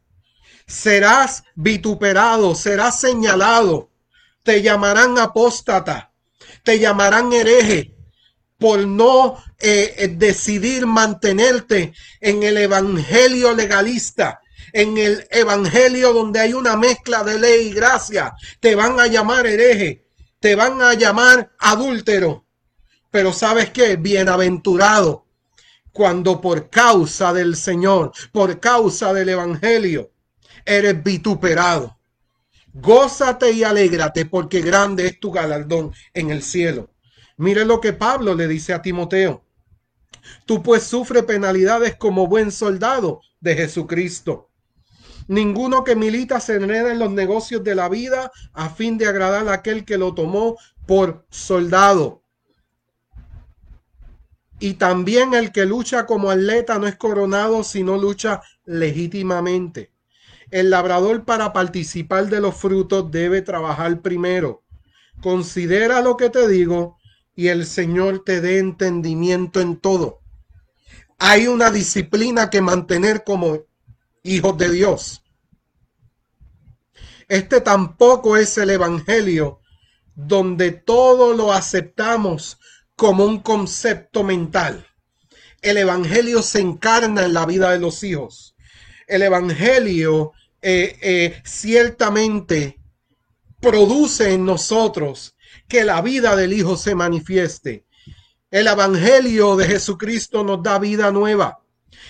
Serás vituperado, serás señalado, te llamarán apóstata, te llamarán hereje por no eh, eh, decidir mantenerte en el Evangelio legalista, en el Evangelio donde hay una mezcla de ley y gracia. Te van a llamar hereje te van a llamar adúltero. Pero sabes qué? Bienaventurado cuando por causa del Señor, por causa del Evangelio, eres vituperado. Gózate y alégrate porque grande es tu galardón en el cielo. Mire lo que Pablo le dice a Timoteo. Tú pues sufre penalidades como buen soldado de Jesucristo. Ninguno que milita se enreda en los negocios de la vida a fin de agradar a aquel que lo tomó por soldado. Y también el que lucha como atleta no es coronado, sino lucha legítimamente. El labrador para participar de los frutos debe trabajar primero. Considera lo que te digo y el Señor te dé entendimiento en todo. Hay una disciplina que mantener como hijos de Dios. Este tampoco es el Evangelio donde todo lo aceptamos como un concepto mental. El Evangelio se encarna en la vida de los hijos. El Evangelio eh, eh, ciertamente produce en nosotros que la vida del Hijo se manifieste. El Evangelio de Jesucristo nos da vida nueva.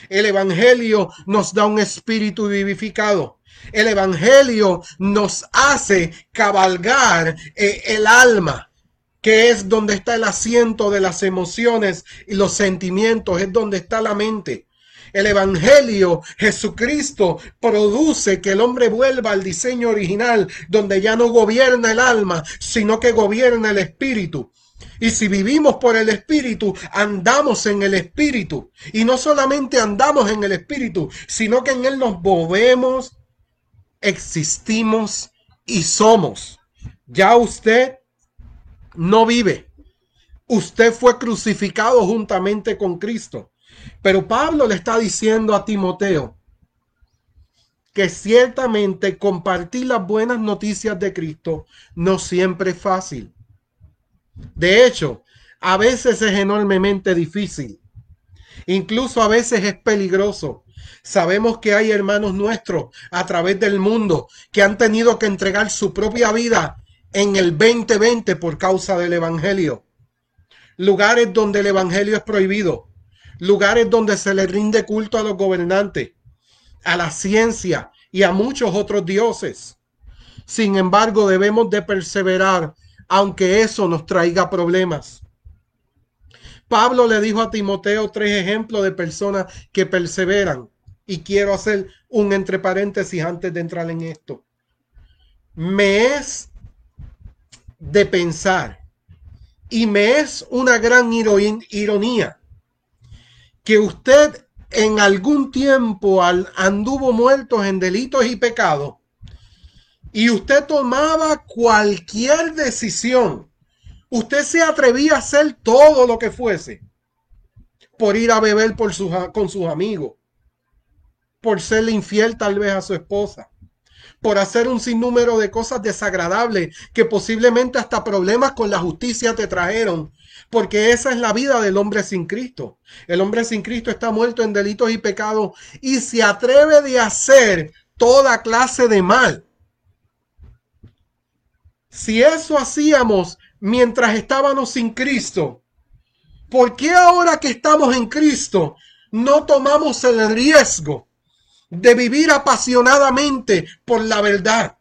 El Evangelio nos da un espíritu vivificado. El Evangelio nos hace cabalgar eh, el alma, que es donde está el asiento de las emociones y los sentimientos, es donde está la mente. El Evangelio, Jesucristo, produce que el hombre vuelva al diseño original, donde ya no gobierna el alma, sino que gobierna el espíritu. Y si vivimos por el Espíritu, andamos en el Espíritu. Y no solamente andamos en el Espíritu, sino que en Él nos movemos, existimos y somos. Ya usted no vive. Usted fue crucificado juntamente con Cristo. Pero Pablo le está diciendo a Timoteo que ciertamente compartir las buenas noticias de Cristo no siempre es fácil. De hecho, a veces es enormemente difícil. Incluso a veces es peligroso. Sabemos que hay hermanos nuestros a través del mundo que han tenido que entregar su propia vida en el 2020 por causa del Evangelio. Lugares donde el Evangelio es prohibido. Lugares donde se le rinde culto a los gobernantes, a la ciencia y a muchos otros dioses. Sin embargo, debemos de perseverar aunque eso nos traiga problemas. Pablo le dijo a Timoteo tres ejemplos de personas que perseveran. y quiero hacer un entre paréntesis antes de entrar en esto. Me es de pensar y me es una gran ironía que usted en algún tiempo anduvo muertos en delitos y pecados y usted tomaba cualquier decisión, usted se atrevía a hacer todo lo que fuese por ir a beber por con sus amigos, por serle infiel tal vez a su esposa, por hacer un sinnúmero de cosas desagradables que posiblemente hasta problemas con la justicia te trajeron, porque esa es la vida del hombre sin Cristo. El hombre sin Cristo está muerto en delitos y pecados y se atreve de hacer toda clase de mal. Si eso hacíamos mientras estábamos sin Cristo, ¿por qué ahora que estamos en Cristo no tomamos el riesgo de vivir apasionadamente por la verdad?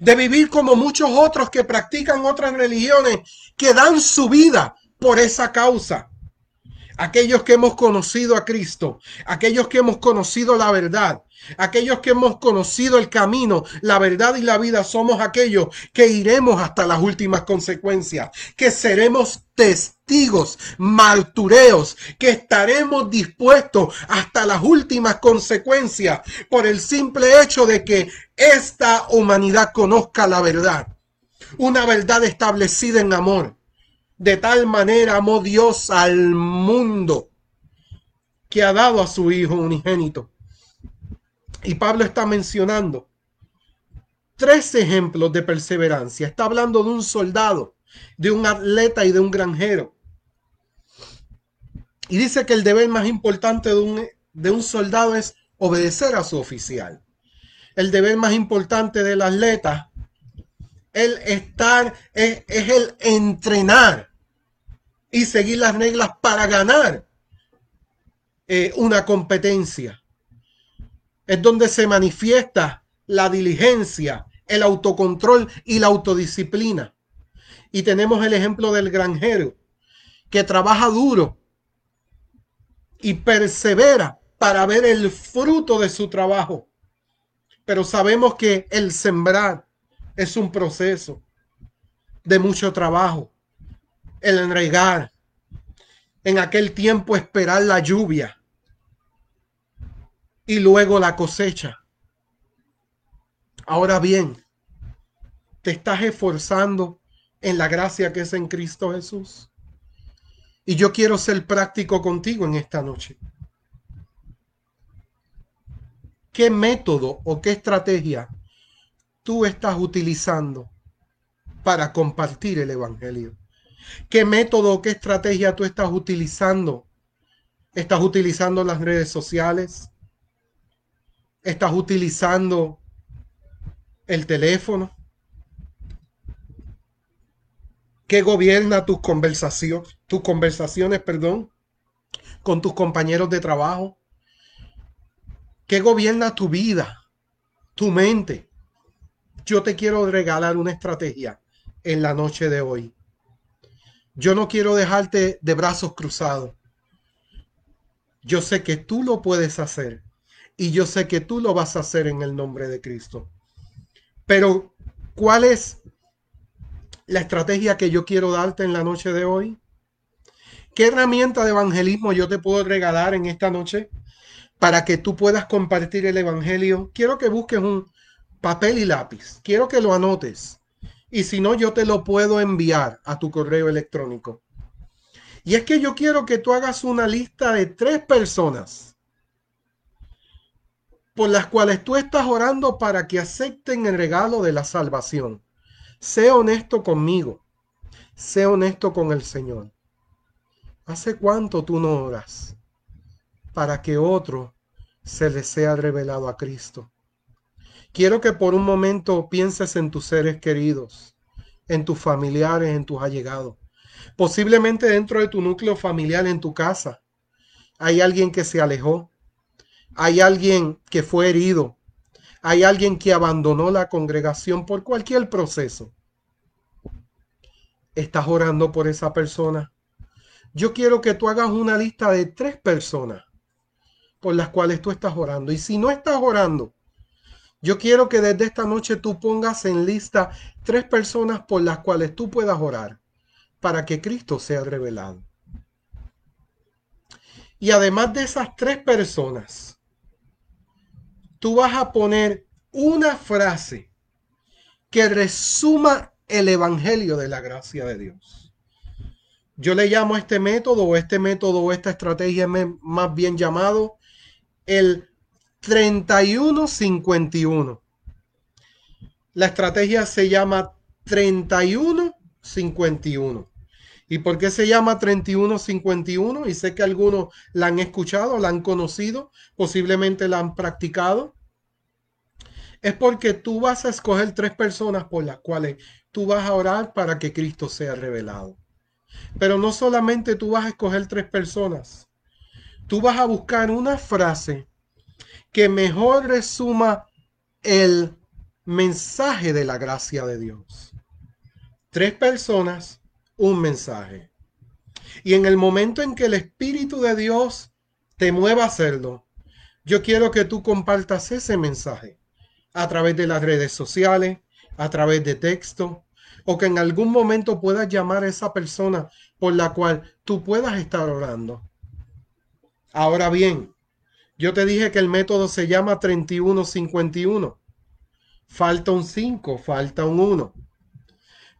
De vivir como muchos otros que practican otras religiones, que dan su vida por esa causa. Aquellos que hemos conocido a Cristo, aquellos que hemos conocido la verdad, Aquellos que hemos conocido el camino, la verdad y la vida, somos aquellos que iremos hasta las últimas consecuencias, que seremos testigos, martureos, que estaremos dispuestos hasta las últimas consecuencias por el simple hecho de que esta humanidad conozca la verdad. Una verdad establecida en amor. De tal manera amó Dios al mundo que ha dado a su Hijo unigénito y Pablo está mencionando tres ejemplos de perseverancia. Está hablando de un soldado, de un atleta y de un granjero. Y dice que el deber más importante de un, de un soldado es obedecer a su oficial. El deber más importante del atleta, el estar, es, el entrenar y seguir las reglas para ganar eh, una competencia es donde se manifiesta la diligencia, el autocontrol y la autodisciplina. Y tenemos el ejemplo del granjero que trabaja duro y persevera para ver el fruto de su trabajo. Pero sabemos que el sembrar es un proceso de mucho trabajo. El enregar, en aquel tiempo esperar la lluvia, y luego la cosecha. Ahora bien, te estás esforzando en la gracia que es en Cristo Jesús. Y yo quiero ser práctico contigo en esta noche. ¿Qué método o qué estrategia tú estás utilizando para compartir el Evangelio? ¿Qué método qué estrategia tú estás utilizando? ¿Estás utilizando las redes sociales? estás utilizando el teléfono que gobierna tus conversaciones, tus conversaciones, perdón, con tus compañeros de trabajo, que gobierna tu vida, tu mente. Yo te quiero regalar una estrategia en la noche de hoy. Yo no quiero dejarte de brazos cruzados. Yo sé que tú lo puedes hacer y yo sé que tú lo vas a hacer en el nombre de Cristo. Pero, ¿cuál es la estrategia que yo quiero darte en la noche de hoy? ¿Qué herramienta de evangelismo yo te puedo regalar en esta noche para que tú puedas compartir el evangelio? Quiero que busques un papel y lápiz. Quiero que lo anotes. Y si no, yo te lo puedo enviar a tu correo electrónico. Y es que yo quiero que tú hagas una lista de tres personas por las cuales tú estás orando para que acepten el regalo de la salvación. Sé honesto conmigo. Sé honesto con el Señor. ¿Hace cuánto tú no oras para que otro se le sea revelado a Cristo? Quiero que por un momento pienses en tus seres queridos, en tus familiares, en tus allegados. Posiblemente dentro de tu núcleo familiar, en tu casa, hay alguien que se alejó, hay alguien que fue herido, hay alguien que abandonó la congregación por cualquier proceso. ¿Estás orando por esa persona? Yo quiero que tú hagas una lista de tres personas por las cuales tú estás orando. Y si no estás orando, yo quiero que desde esta noche tú pongas en lista tres personas por las cuales tú puedas orar para que Cristo sea revelado. Y además de esas tres personas, tú vas a poner una frase que resuma el Evangelio de la gracia de Dios. Yo le llamo a este método o este método o esta estrategia más bien llamado el 3151. La estrategia se llama 3151. ¿Y por qué se llama 3151? Y sé que algunos la han escuchado, la han conocido, posiblemente la han practicado. Es porque tú vas a escoger tres personas por las cuales tú vas a orar para que Cristo sea revelado. Pero no solamente tú vas a escoger tres personas. Tú vas a buscar una frase que mejor resuma el mensaje de la gracia de Dios. Tres personas, un mensaje. Y en el momento en que el Espíritu de Dios te mueva a hacerlo, yo quiero que tú compartas ese mensaje a través de las redes sociales, a través de texto, o que en algún momento puedas llamar a esa persona por la cual tú puedas estar orando. Ahora bien, yo te dije que el método se llama 3151. Falta un 5, falta un 1.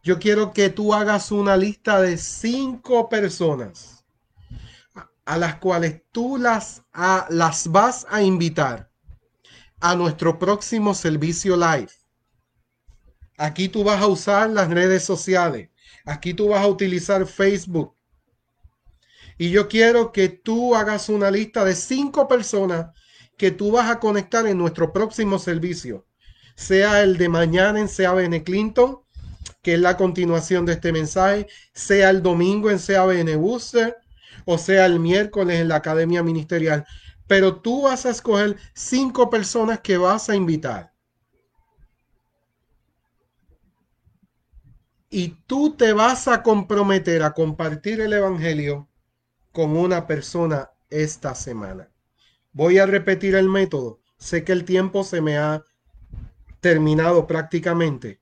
Yo quiero que tú hagas una lista de cinco personas a las cuales tú las, las vas a invitar a nuestro próximo servicio live. Aquí tú vas a usar las redes sociales. Aquí tú vas a utilizar Facebook. Y yo quiero que tú hagas una lista de cinco personas que tú vas a conectar en nuestro próximo servicio. Sea el de mañana en CABN Clinton, que es la continuación de este mensaje, sea el domingo en CABN Booster, o sea el miércoles en la Academia Ministerial. Pero tú vas a escoger cinco personas que vas a invitar. Y tú te vas a comprometer a compartir el Evangelio con una persona esta semana. Voy a repetir el método. Sé que el tiempo se me ha terminado prácticamente.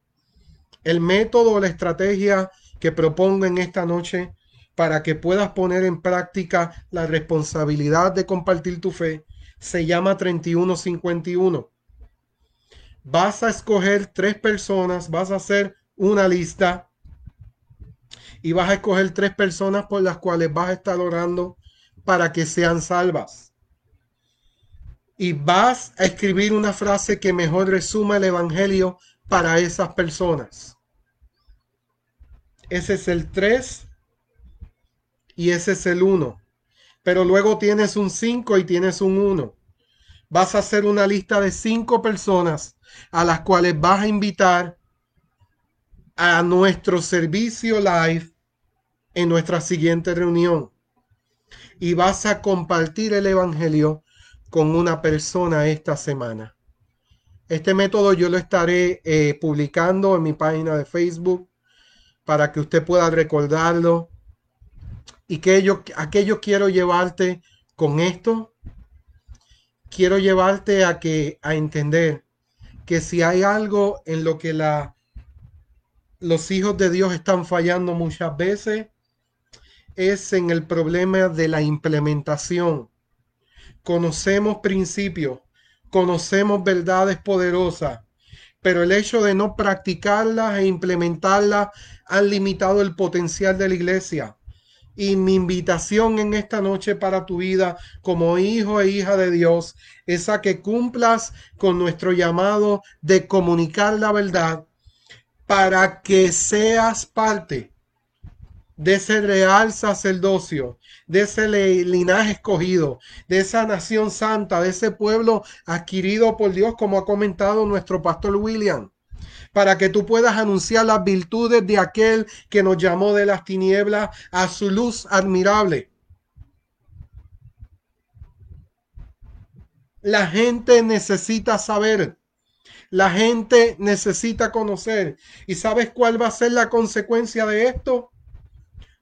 El método o la estrategia que propongo en esta noche para que puedas poner en práctica la responsabilidad de compartir tu fe se llama 3151. Vas a escoger tres personas, vas a hacer una lista y vas a escoger tres personas por las cuales vas a estar orando para que sean salvas. Y vas a escribir una frase que mejor resuma el Evangelio para esas personas. Ese es el 3 y ese es el 1. Pero luego tienes un 5 y tienes un 1. Vas a hacer una lista de cinco personas a las cuales vas a invitar a nuestro servicio live en nuestra siguiente reunión y vas a compartir el Evangelio con una persona esta semana. Este método yo lo estaré eh, publicando en mi página de Facebook para que usted pueda recordarlo. Y que yo, aquello quiero llevarte con esto. Quiero llevarte a que a entender que si hay algo en lo que la, los hijos de Dios están fallando muchas veces, es en el problema de la implementación. Conocemos principios, conocemos verdades poderosas, pero el hecho de no practicarlas e implementarlas han limitado el potencial de la iglesia. Y mi invitación en esta noche para tu vida como hijo e hija de Dios es a que cumplas con nuestro llamado de comunicar la verdad para que seas parte de ese real sacerdocio, de ese linaje escogido, de esa nación santa, de ese pueblo adquirido por Dios, como ha comentado nuestro pastor William, para que tú puedas anunciar las virtudes de aquel que nos llamó de las tinieblas a su luz admirable. La gente necesita saber. La gente necesita conocer. ¿Y sabes cuál va a ser la consecuencia de esto?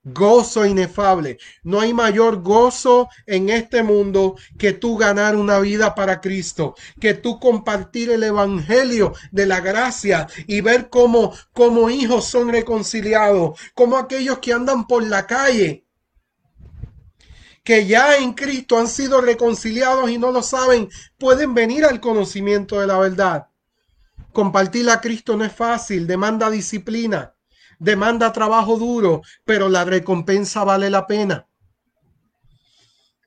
Gozo inefable. No hay mayor gozo en este mundo que tú ganar una vida para Cristo, que tú compartir el evangelio de la gracia y ver cómo hijos son reconciliados, como aquellos que andan por la calle que ya en Cristo han sido reconciliados y no lo saben, pueden venir al conocimiento de la verdad. Compartir a Cristo no es fácil, demanda disciplina, demanda trabajo duro, pero la recompensa vale la pena.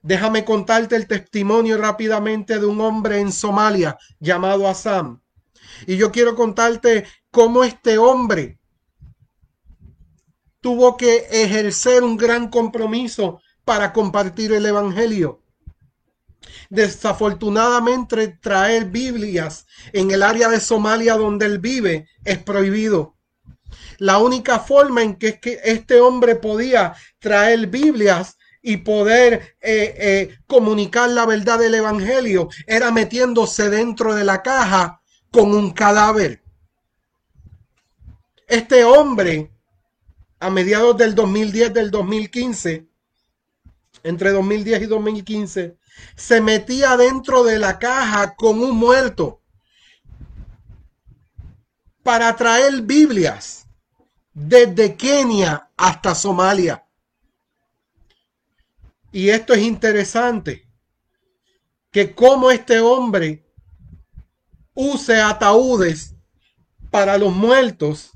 Déjame contarte el testimonio rápidamente de un hombre en Somalia llamado Assam. Y yo quiero contarte cómo este hombre tuvo que ejercer un gran compromiso para compartir el Evangelio. Desafortunadamente traer Biblias en el área de Somalia donde él vive es prohibido. La única forma en que, este hombre podía traer Biblias y poder eh, eh, comunicar la verdad del Evangelio era metiéndose dentro de la caja con un cadáver. Este hombre, a mediados del 2010, del 2015, entre 2010 y 2015, se metía dentro de la caja con un muerto para traer Biblias desde Kenia hasta Somalia. Y esto es interesante, que como este hombre use ataúdes para los muertos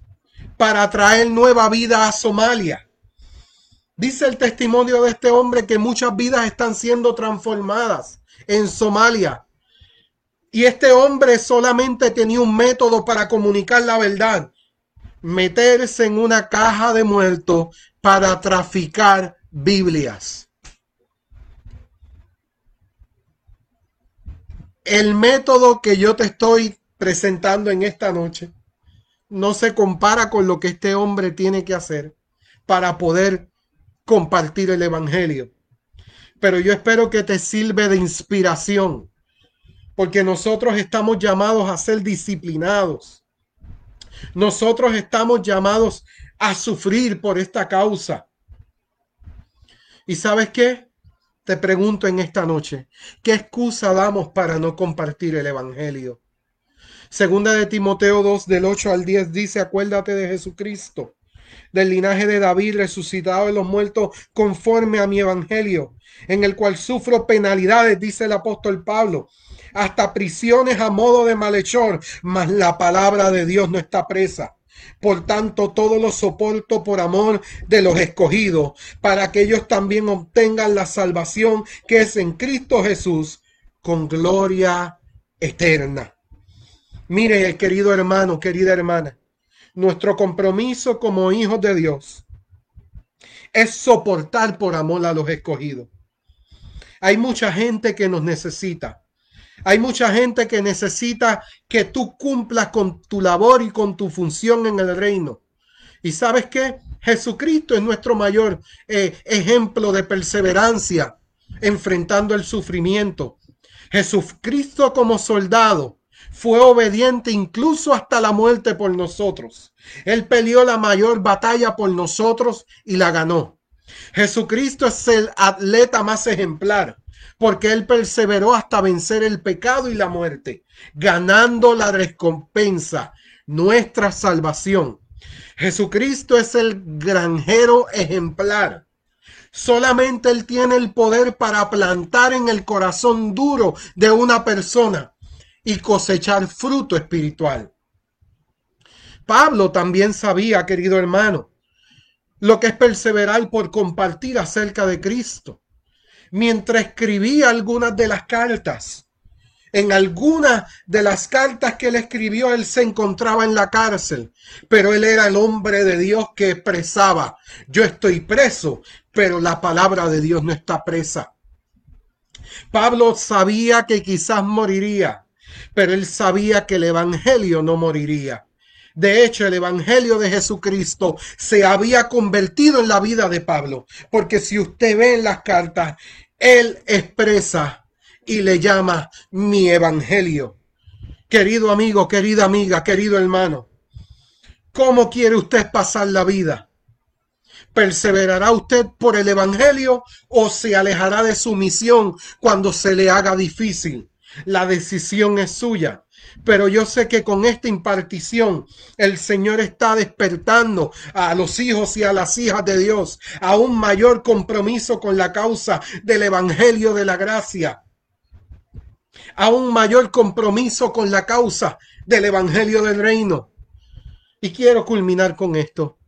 para traer nueva vida a Somalia. Dice el testimonio de este hombre que muchas vidas están siendo transformadas en Somalia. Y este hombre solamente tenía un método para comunicar la verdad meterse en una caja de muertos para traficar Biblias. El método que yo te estoy presentando en esta noche no se compara con lo que este hombre tiene que hacer para poder compartir el Evangelio. Pero yo espero que te sirve de inspiración, porque nosotros estamos llamados a ser disciplinados nosotros estamos llamados a sufrir por esta causa. ¿Y sabes qué? Te pregunto en esta noche, ¿qué excusa damos para no compartir el Evangelio? Segunda de Timoteo 2 del 8 al 10 dice, acuérdate de Jesucristo, del linaje de David resucitado de los muertos conforme a mi Evangelio, en el cual sufro penalidades, dice el apóstol Pablo hasta prisiones a modo de malhechor, mas la palabra de Dios no está presa. Por tanto, todo lo soporto por amor de los escogidos, para que ellos también obtengan la salvación que es en Cristo Jesús, con gloria eterna. Mire, querido hermano, querida hermana, nuestro compromiso como hijos de Dios es soportar por amor a los escogidos. Hay mucha gente que nos necesita. Hay mucha gente que necesita que tú cumplas con tu labor y con tu función en el reino. ¿Y sabes qué? Jesucristo es nuestro mayor eh, ejemplo de perseverancia enfrentando el sufrimiento. Jesucristo como soldado fue obediente incluso hasta la muerte por nosotros. Él peleó la mayor batalla por nosotros y la ganó. Jesucristo es el atleta más ejemplar porque Él perseveró hasta vencer el pecado y la muerte, ganando la recompensa, nuestra salvación. Jesucristo es el granjero ejemplar. Solamente Él tiene el poder para plantar en el corazón duro de una persona y cosechar fruto espiritual. Pablo también sabía, querido hermano, lo que es perseverar por compartir acerca de Cristo mientras escribía algunas de las cartas. En algunas de las cartas que él escribió, él se encontraba en la cárcel, pero él era el hombre de Dios que expresaba, yo estoy preso, pero la palabra de Dios no está presa. Pablo sabía que quizás moriría, pero él sabía que el Evangelio no moriría. De hecho, el Evangelio de Jesucristo se había convertido en la vida de Pablo, porque si usted ve en las cartas, él expresa y le llama mi Evangelio. Querido amigo, querida amiga, querido hermano, ¿cómo quiere usted pasar la vida? ¿Perseverará usted por el Evangelio o se alejará de su misión cuando se le haga difícil? La decisión es suya. Pero yo sé que con esta impartición el Señor está despertando a los hijos y a las hijas de Dios a un mayor compromiso con la causa del Evangelio de la Gracia, a un mayor compromiso con la causa del Evangelio del Reino. Y quiero culminar con esto.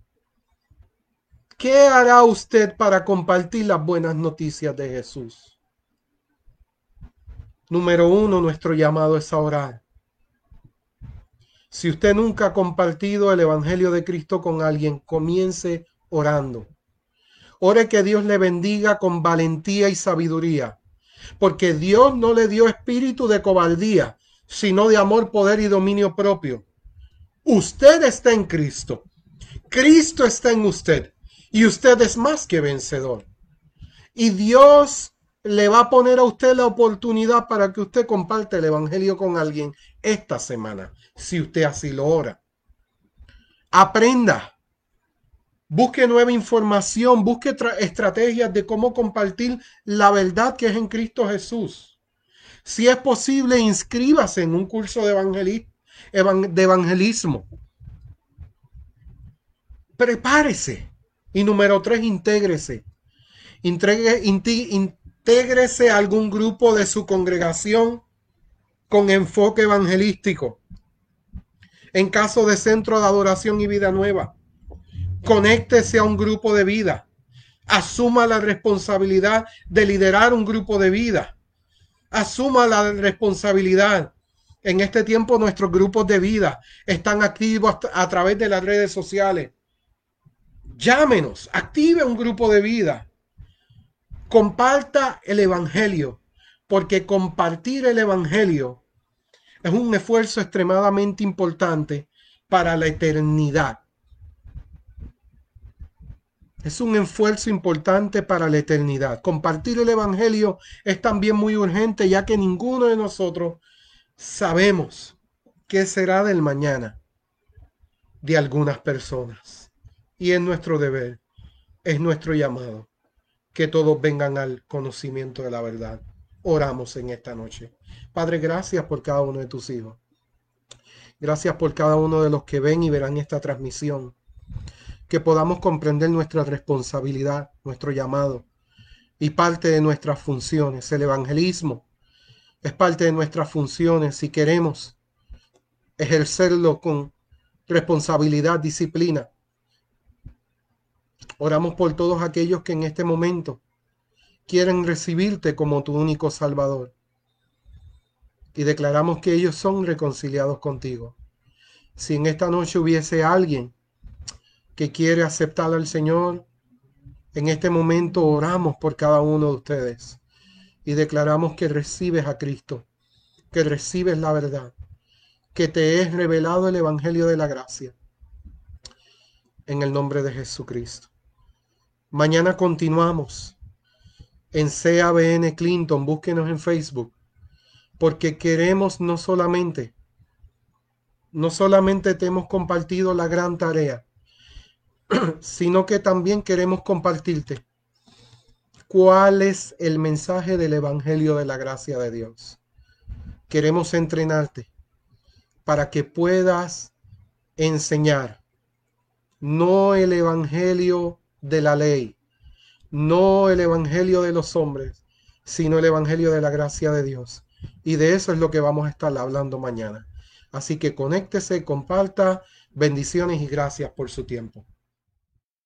¿Qué hará usted para compartir las buenas noticias de Jesús? Número uno, nuestro llamado es a orar. Si usted nunca ha compartido el Evangelio de Cristo con alguien, comience orando. Ore que Dios le bendiga con valentía y sabiduría, porque Dios no le dio espíritu de cobardía, sino de amor, poder y dominio propio. Usted está en Cristo. Cristo está en usted y usted es más que vencedor. Y Dios le va a poner a usted la oportunidad para que usted comparte el Evangelio con alguien esta semana, si usted así lo ora. Aprenda. Busque nueva información, busque estrategias de cómo compartir la verdad que es en Cristo Jesús. Si es posible, inscríbase en un curso de, de evangelismo. Prepárese. Y número tres, intégrese. Intégrese algún grupo de su congregación con enfoque evangelístico. En caso de centro de adoración y vida nueva, conéctese a un grupo de vida. Asuma la responsabilidad de liderar un grupo de vida. Asuma la responsabilidad. En este tiempo nuestros grupos de vida están activos a través de las redes sociales. Llámenos, active un grupo de vida Comparta el Evangelio, porque compartir el Evangelio es un esfuerzo extremadamente importante para la eternidad. Es un esfuerzo importante para la eternidad. Compartir el Evangelio es también muy urgente, ya que ninguno de nosotros sabemos qué será del mañana de algunas personas. Y es nuestro deber, es nuestro llamado que todos vengan al conocimiento de la verdad. Oramos en esta noche. Padre, gracias por cada uno de tus hijos. Gracias por cada uno de los que ven y verán esta transmisión. Que podamos comprender nuestra responsabilidad, nuestro llamado y parte de nuestras funciones. El evangelismo es parte de nuestras funciones si queremos ejercerlo con responsabilidad, disciplina Oramos por todos aquellos que en este momento quieren recibirte como tu único Salvador. Y declaramos que ellos son reconciliados contigo. Si en esta noche hubiese alguien que quiere aceptar al Señor, en este momento oramos por cada uno de ustedes y declaramos que recibes a Cristo, que recibes la verdad, que te es revelado el Evangelio de la gracia. En el nombre de Jesucristo. Mañana continuamos en CABN Clinton, búsquenos en Facebook, porque queremos no solamente, no solamente te hemos compartido la gran tarea, sino que también queremos compartirte cuál es el mensaje del Evangelio de la gracia de Dios. Queremos entrenarte para que puedas enseñar, no el Evangelio de la ley, no el Evangelio de los hombres, sino el Evangelio de la gracia de Dios. Y de eso es lo que vamos a estar hablando mañana. Así que conéctese, comparta, bendiciones y gracias por su tiempo.